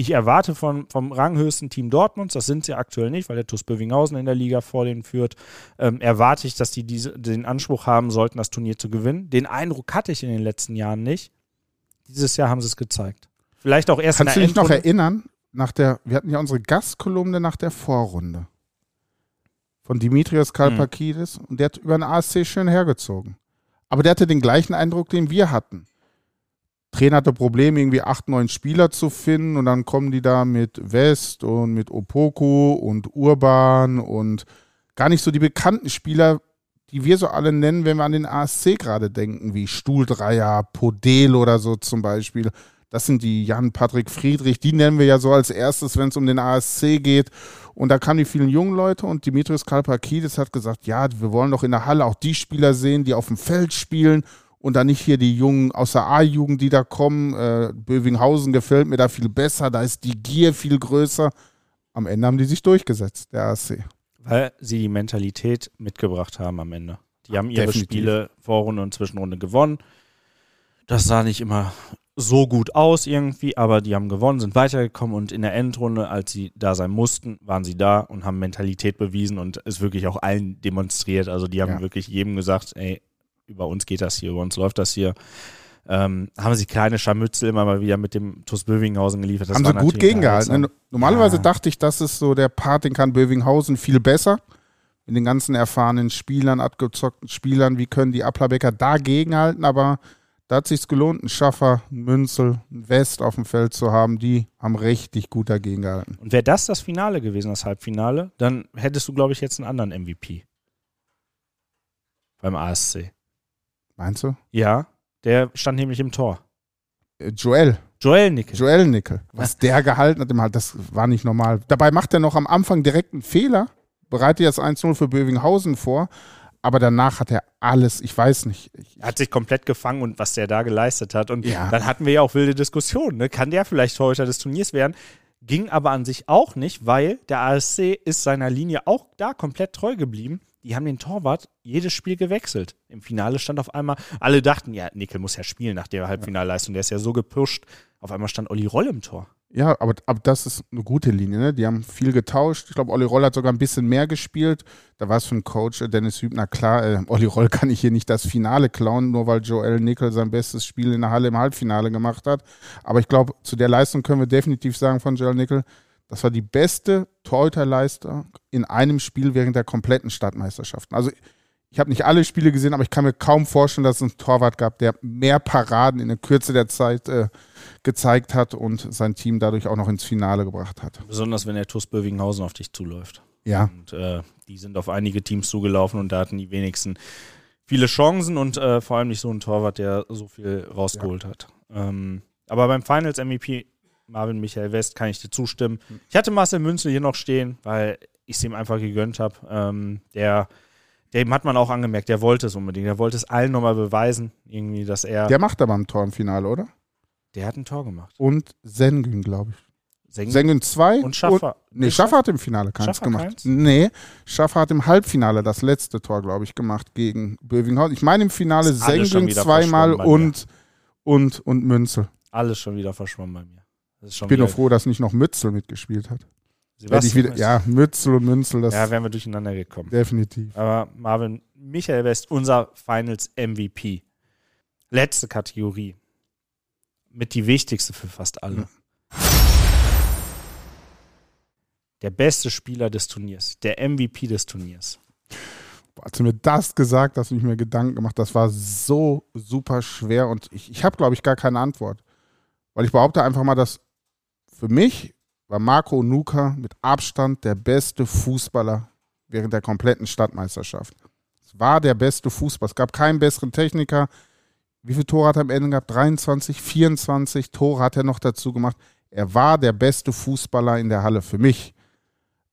ich erwarte von, vom ranghöchsten Team Dortmunds, das sind sie aktuell nicht, weil der TuS Bövinghausen in der Liga vor denen führt, ähm, erwarte ich, dass die diese, den Anspruch haben sollten, das Turnier zu gewinnen. Den Eindruck hatte ich in den letzten Jahren nicht. Dieses Jahr haben sie es gezeigt. Vielleicht auch erst Kannst in der du dich noch erinnern, nach der, wir hatten ja unsere Gastkolumne nach der Vorrunde von Dimitrios Kalpakidis mhm. und der hat über den ASC schön hergezogen. Aber der hatte den gleichen Eindruck, den wir hatten. Trainer hatte Probleme, irgendwie acht, neun Spieler zu finden und dann kommen die da mit West und mit Opoku und Urban und gar nicht so die bekannten Spieler, die wir so alle nennen, wenn wir an den ASC gerade denken, wie Stuhldreier, Podel oder so zum Beispiel. Das sind die Jan Patrick Friedrich, die nennen wir ja so als erstes, wenn es um den ASC geht. Und da kamen die vielen jungen Leute und Dimitrios Kalpakidis hat gesagt, ja, wir wollen doch in der Halle auch die Spieler sehen, die auf dem Feld spielen und dann nicht hier die Jungen aus der A-Jugend, die da kommen. Äh, Bövinghausen gefällt mir da viel besser, da ist die Gier viel größer. Am Ende haben die sich durchgesetzt, der ASC. Weil sie die Mentalität mitgebracht haben am Ende. Die haben ihre Definitiv. Spiele Vorrunde und Zwischenrunde gewonnen. Das sah nicht immer so gut aus irgendwie, aber die haben gewonnen, sind weitergekommen und in der Endrunde, als sie da sein mussten, waren sie da und haben Mentalität bewiesen und es wirklich auch allen demonstriert. Also die haben ja. wirklich jedem gesagt, ey, über uns geht das hier, über uns läuft das hier. Ähm, haben sie kleine Scharmützel immer mal wieder mit dem TuS Bövinghausen geliefert. Das haben sie gut gegengehalten. Ne? Normalerweise ja. dachte ich, das ist so der Part, den kann Bövinghausen viel besser. mit den ganzen erfahrenen Spielern, abgezockten Spielern, wie können die Applerbecker dagegenhalten, aber da hat sich's gelohnt, einen Schaffer, einen Münzel, einen West auf dem Feld zu haben, die haben richtig gut dagegen gehalten. Und wäre das das Finale gewesen, das Halbfinale, dann hättest du, glaube ich, jetzt einen anderen MVP. Beim ASC. Meinst du? Ja, der stand nämlich im Tor. Äh, Joel. Joel Nickel. Joel Nickel. Was der gehalten hat, das war nicht normal. Dabei macht er noch am Anfang direkt einen Fehler, bereitet jetzt 1-0 für Bövinghausen vor, aber danach hat er alles, ich weiß nicht. Ich, Er hat sich komplett gefangen und was der da geleistet hat. Und Ja. dann hatten wir ja auch wilde Diskussionen. Ne? Kann der vielleicht Torhüter des Turniers werden? Ging aber an sich auch nicht, weil der ASC ist seiner Linie auch da komplett treu geblieben. Die haben den Torwart jedes Spiel gewechselt. Im Finale stand auf einmal, alle dachten, ja, Nickel muss ja spielen nach der Halbfinalleistung. Der ist ja so gepusht. Auf einmal stand Olli Roll im Tor. Ja, aber, aber das ist eine gute Linie. Ne? Die haben viel getauscht. Ich glaube, Olli Roll hat sogar ein bisschen mehr gespielt. Da war es für einen Coach, äh, Dennis Hübner, klar, äh, Olli Roll kann ich hier nicht das Finale klauen, nur weil Joel Nickel sein bestes Spiel in der Halle im Halbfinale gemacht hat. Aber ich glaube, zu der Leistung können wir definitiv sagen von Joel Nickel, das war die beste Torhüterleistung in einem Spiel während der kompletten Stadtmeisterschaften. Also ich habe nicht alle Spiele gesehen, aber ich kann mir kaum vorstellen, dass es einen Torwart gab, der mehr Paraden in der Kürze der Zeit äh, gezeigt hat und sein Team dadurch auch noch ins Finale gebracht hat. Besonders wenn der TuS Bövinghausen auf dich zuläuft. Ja, Und äh, die sind auf einige Teams zugelaufen und da hatten die wenigsten viele Chancen und äh, vor allem nicht so ein Torwart, der so viel rausgeholt hat. Ähm, aber beim Finals MVP Marvin Michael West kann ich dir zustimmen. Ich hatte Marcel Münzel hier noch stehen, weil ich es ihm einfach gegönnt habe. Ähm, der, dem hat man auch angemerkt, der wollte es unbedingt. Der wollte es allen nochmal beweisen, irgendwie, dass er. Der, der macht aber ein Tor im Finale, oder? hat ein Tor gemacht. Und Sengün, glaube ich. Sengün 2 und Schaffer. Nee, Schaffer hat im Finale keins Schaffer gemacht. keins? Nee, Schaffer hat im Halbfinale das letzte Tor, glaube ich, gemacht gegen Bövinghausen. Ich meine im Finale Sengün zweimal mir. und, und, und Münzel. Alles schon wieder verschwommen bei mir. Ich bin wieder, nur froh, dass nicht noch Mützel mitgespielt hat. Wieder, ja, Mützel und Münzel, das ja, wären wir durcheinander gekommen. definitiv. Aber Marvin, Michael West, unser Finals MVP. Letzte Kategorie. Mit die wichtigste für fast alle. Der beste Spieler des Turniers. Der MVP des Turniers. Als du mir das gesagt hast, habe ich mir Gedanken gemacht, das war so super schwer und ich, ich habe, glaube ich, gar keine Antwort. Weil ich behaupte einfach mal, dass für mich war Marco Onuka mit Abstand der beste Fußballer während der kompletten Stadtmeisterschaft. Es war der beste Fußballer. Es gab keinen besseren Techniker. Wie viele Tore hat er am Ende gehabt? 23, 24 Tore hat er noch dazu gemacht. Er war der beste Fußballer in der Halle für mich.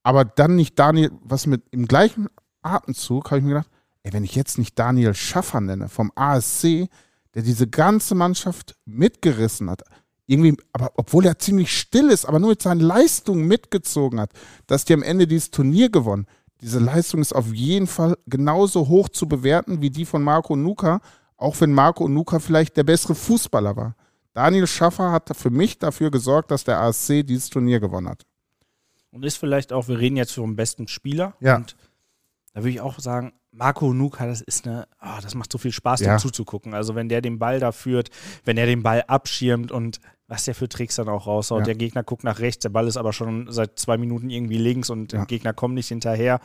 Aber dann nicht Daniel, was mit im gleichen Atemzug habe ich mir gedacht, ey, wenn ich jetzt nicht Daniel Schaffer nenne vom ASC, der diese ganze Mannschaft mitgerissen hat, irgendwie, aber obwohl er ziemlich still ist, aber nur mit seinen Leistungen mitgezogen hat, dass die am Ende dieses Turnier gewonnen. Diese Leistung ist auf jeden Fall genauso hoch zu bewerten wie die von Marco Nuka, auch wenn Marco Nuka vielleicht der bessere Fußballer war. Daniel Schaffer hat für mich dafür gesorgt, dass der ASC dieses Turnier gewonnen hat. Und ist vielleicht auch, wir reden jetzt vom besten Spieler. Ja. Und da würde ich auch sagen, Marco Nuka, das ist eine, ah, das macht so viel Spaß, Ja. dem zuzugucken. Also wenn der den Ball da führt, wenn er den Ball abschirmt und was der für Tricks dann auch raushaut. Ja. Der Gegner guckt nach rechts, der Ball ist aber schon seit zwei Minuten irgendwie links und Ja. der Gegner kommt nicht hinterher.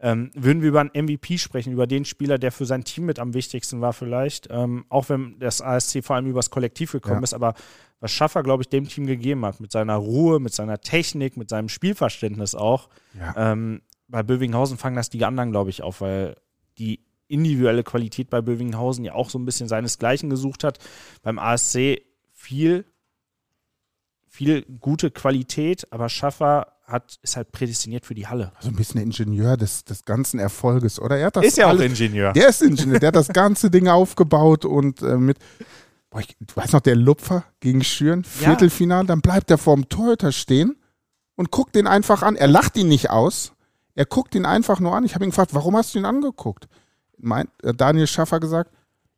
Ähm, würden wir über einen MVP sprechen, über den Spieler, der für sein Team mit am wichtigsten war vielleicht, ähm, auch wenn das ASC vor allem übers Kollektiv gekommen Ja. ist, aber was Schaffer, glaube ich, dem Team gegeben hat, mit seiner Ruhe, mit seiner Technik, mit seinem Spielverständnis auch, Ja. ähm, bei Bövinghausen fangen das die anderen, glaube ich, auf, weil die individuelle Qualität bei Bövinghausen ja auch so ein bisschen seinesgleichen gesucht hat. Beim ASC viel, viel gute Qualität, aber Schaffer hat, ist halt prädestiniert für die Halle. Also ein bisschen der Ingenieur des, des ganzen Erfolges, oder? Er hat das ist ja auch alles- Ingenieur. Der ist Ingenieur, der hat das ganze Ding aufgebaut und äh, mit, boah, ich, du weißt noch, der Lupfer gegen Schüren, Ja. Viertelfinale, dann bleibt er vorm Torhüter stehen und guckt ihn einfach an. Er lacht ihn nicht aus, er guckt ihn einfach nur an. Ich habe ihn gefragt, warum hast du ihn angeguckt? Meint äh, Daniel Schaffer gesagt,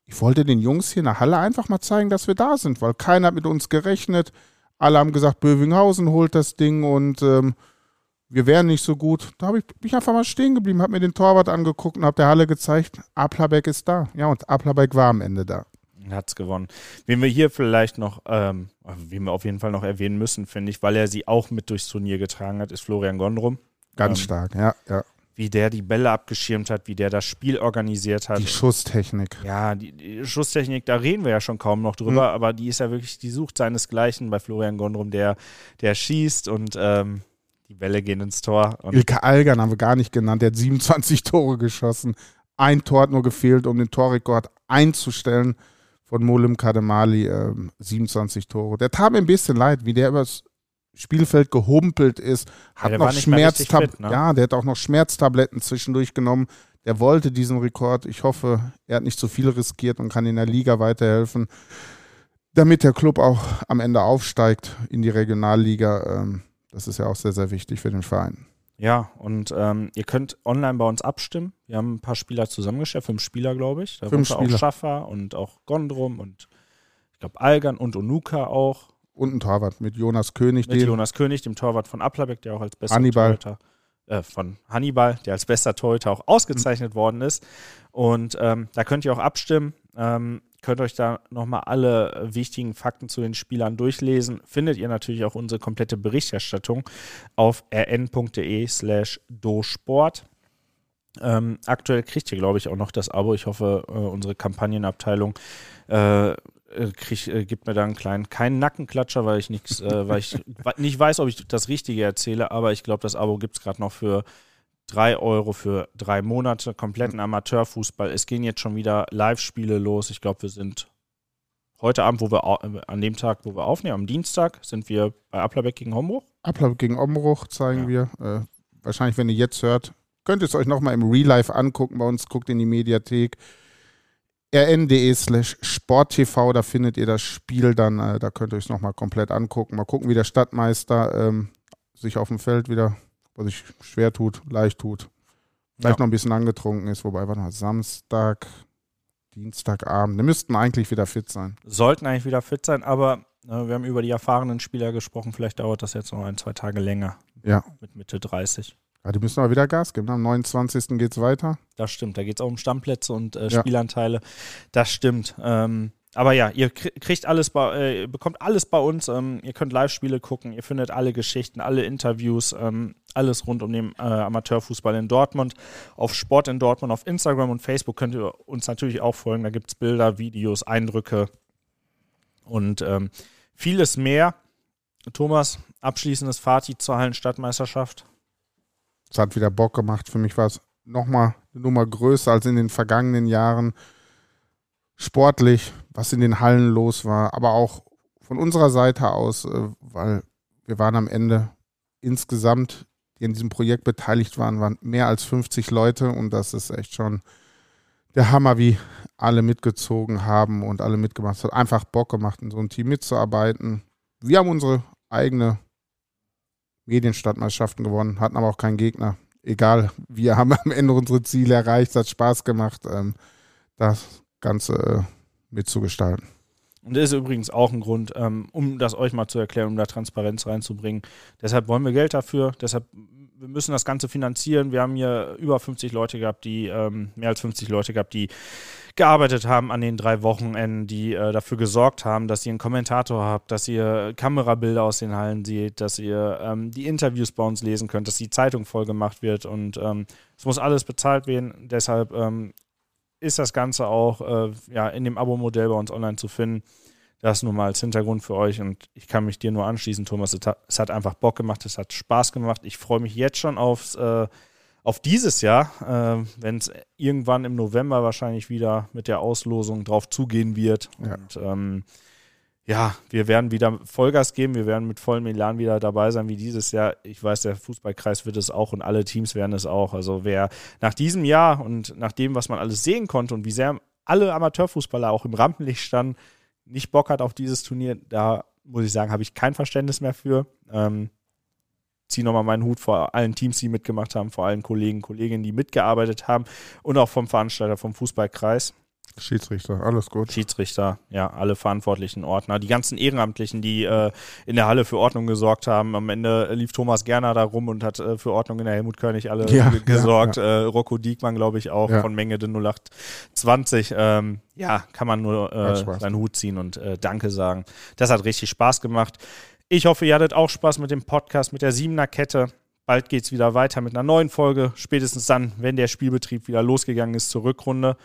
ich wollte den Jungs hier in der Halle einfach mal zeigen, dass wir da sind, weil keiner hat mit uns gerechnet. Alle haben gesagt, Bövinghausen holt das Ding und ähm, wir wären nicht so gut. Da habe ich, bin ich einfach mal stehen geblieben, habe mir den Torwart angeguckt und habe der Halle gezeigt, Aplabeck ist da. Ja, und Aplabeck war am Ende da. Hat es gewonnen. Wen wir hier vielleicht noch, ähm, wen wir auf jeden Fall noch erwähnen müssen, finde ich, weil er sie auch mit durchs Turnier getragen hat, ist Florian Gondrum. Ganz Ähm, stark, ja, ja. wie der die Bälle abgeschirmt hat, wie der das Spiel organisiert hat. Die Schusstechnik. Ja, die, die Schusstechnik, da reden wir ja schon kaum noch drüber, mhm. aber die ist ja wirklich, die sucht seinesgleichen bei Florian Gondrum, der, der schießt und ähm, die Bälle gehen ins Tor. Ilka Algan haben wir gar nicht genannt, der hat 27 Tore geschossen. Ein Tor hat nur gefehlt, um den Torrekord einzustellen von Molim Kademali, äh, 27 Tore. Der tat mir ein bisschen leid, wie der übers Spielfeld gehumpelt ist, hat ja, noch Schmerztabletten, ne? ja, der hat auch noch Schmerztabletten zwischendurch genommen. Der wollte diesen Rekord. Ich hoffe, er hat nicht zu viel riskiert und kann in der Liga weiterhelfen, damit der Club auch am Ende aufsteigt in die Regionalliga. Ähm, das ist ja auch sehr, sehr wichtig für den Verein. Ja, und ähm, ihr könnt online bei uns abstimmen. Wir haben ein paar Spieler zusammengestellt, fünf Spieler, glaube ich. Da fünf Spieler. auch Schaffer und auch Gondrum und ich glaube Algan und Onuka auch. Und ein Torwart mit Jonas König. Mit Jonas König, dem Torwart von Applerbeck, der auch als bester Hannibal. Torhüter, äh, von Hannibal, der als bester Torhüter auch ausgezeichnet mhm. worden ist. Und ähm, da könnt ihr auch abstimmen. Ähm, könnt euch da nochmal alle wichtigen Fakten zu den Spielern durchlesen. Findet ihr natürlich auch unsere komplette Berichterstattung auf rn.de slash dosport. Ähm, aktuell kriegt ihr, glaube ich, auch noch das Abo. Ich hoffe, äh, unsere Kampagnenabteilung äh, krieg, äh, gibt mir da einen kleinen, keinen Nackenklatscher, weil ich nichts, äh, weil ich nicht weiß, ob ich das Richtige erzähle, aber ich glaube, das Abo gibt es gerade noch für 3 Euro für drei Monate, kompletten Amateurfußball. Es gehen jetzt schon wieder Live-Spiele los. Ich glaube, wir sind heute Abend, wo wir äh, an dem Tag, wo wir aufnehmen, am Dienstag, sind wir bei Applerbeck gegen Hombruch. Applerbeck gegen Hombruch zeigen ja. wir. Äh, wahrscheinlich, wenn ihr jetzt hört, könnt ihr es euch nochmal im Real Life angucken bei uns. Guckt in die Mediathek rn.de slash sporttv, da findet ihr das Spiel dann, äh, da könnt ihr euch nochmal komplett angucken. Mal gucken, wie der Stadtmeister ähm, sich auf dem Feld wieder, was sich schwer tut, leicht tut. Vielleicht ja. noch ein bisschen angetrunken ist, wobei, warte mal, Samstag, Dienstagabend, die müssten eigentlich wieder fit sein. Sollten eigentlich wieder fit sein, aber äh, wir haben über die erfahrenen Spieler gesprochen, vielleicht dauert das jetzt noch ein, zwei Tage länger. Ja. Mit Mitte 30. Ja, die müssen aber wieder Gas geben. Ne? Am 29. geht es weiter. Das stimmt. Da geht es auch um Stammplätze und äh, Spielanteile. Ja. Das stimmt. Ähm, aber ja, ihr kriegt alles bei, äh, bekommt alles bei uns. Ähm, ihr könnt Live-Spiele gucken, ihr findet alle Geschichten, alle Interviews, ähm, alles rund um den äh, Amateurfußball in Dortmund. Auf Sport in Dortmund, auf Instagram und Facebook könnt ihr uns natürlich auch folgen. Da gibt es Bilder, Videos, Eindrücke und ähm, vieles mehr. Thomas, abschließendes Fazit zur Hallenstadtmeisterschaft. Es hat wieder Bock gemacht. Für mich war es nochmal eine Nummer größer als in den vergangenen Jahren. Sportlich, was in den Hallen los war, aber auch von unserer Seite aus, äh, weil wir waren am Ende insgesamt, die in diesem Projekt beteiligt waren, waren mehr als 50 Leute und das ist echt schon der Hammer, wie alle mitgezogen haben und alle mitgemacht. Hat einfach Bock gemacht, in so einem Team mitzuarbeiten. Wir haben unsere eigene Medienstadtmeisterschaften gewonnen, hatten aber auch keinen Gegner. Egal, wir haben am Ende unsere Ziele erreicht, hat Spaß gemacht, ähm, das Ganze äh, mitzugestalten. Und das ist übrigens auch ein Grund, ähm, um das euch mal zu erklären, um da Transparenz reinzubringen. Deshalb wollen wir Geld dafür, deshalb wir müssen das Ganze finanzieren. Wir haben hier über 50 Leute gehabt, die, ähm, mehr als 50 Leute gehabt, die gearbeitet haben an den drei Wochenenden, die äh, dafür gesorgt haben, dass ihr einen Kommentator habt, dass ihr Kamerabilder aus den Hallen seht, dass ihr ähm, die Interviews bei uns lesen könnt, dass die Zeitung voll gemacht wird und ähm, es muss alles bezahlt werden. Deshalb ähm, ist das Ganze auch äh, ja, in dem Abo-Modell bei uns online zu finden. Das nur mal als Hintergrund für euch und ich kann mich dir nur anschließen, Thomas. Es hat, einfach Bock gemacht, es hat Spaß gemacht. Ich freue mich jetzt schon aufs äh, auf dieses Jahr, äh, wenn es irgendwann im November wahrscheinlich wieder mit der Auslosung drauf zugehen wird. Ja. Und ähm, ja, wir werden wieder Vollgas geben, wir werden mit vollem Elan wieder dabei sein wie dieses Jahr. Ich weiß, der Fußballkreis wird es auch und alle Teams werden es auch. Also wer nach diesem Jahr und nach dem, was man alles sehen konnte und wie sehr alle Amateurfußballer auch im Rampenlicht standen, nicht Bock hat auf dieses Turnier, da muss ich sagen, habe ich kein Verständnis mehr für. Ähm, ziehe nochmal meinen Hut vor allen Teams, die mitgemacht haben, vor allen Kollegen, Kolleginnen, die mitgearbeitet haben und auch vom Veranstalter, vom Fußballkreis. Schiedsrichter, alles gut. Schiedsrichter, ja, alle verantwortlichen Ordner, die ganzen Ehrenamtlichen, die äh, in der Halle für Ordnung gesorgt haben. Am Ende lief Thomas Gerner da rum und hat äh, für Ordnung in der Helmut König alle ja, gesorgt. Ja, ja. Äh, Rocco Diekmann, glaube ich, auch von Menge de 0820. Ähm, ja, kann man nur äh, seinen Hut ziehen und äh, Danke sagen. Das hat richtig Spaß gemacht. Ich hoffe, ihr hattet auch Spaß mit dem Podcast, mit der Siebener Kette. Bald geht es wieder weiter mit einer neuen Folge. Spätestens dann, wenn der Spielbetrieb wieder losgegangen ist zur Rückrunde.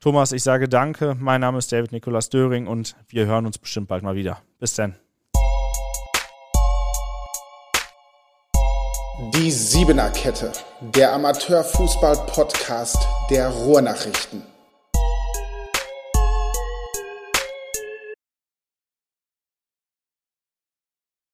Thomas, ich sage danke. Mein Name ist David Nikolaus Döring und wir hören uns bestimmt bald mal wieder. Bis dann. Die Siebener Kette, der Amateurfußball-Podcast der Ruhrnachrichten.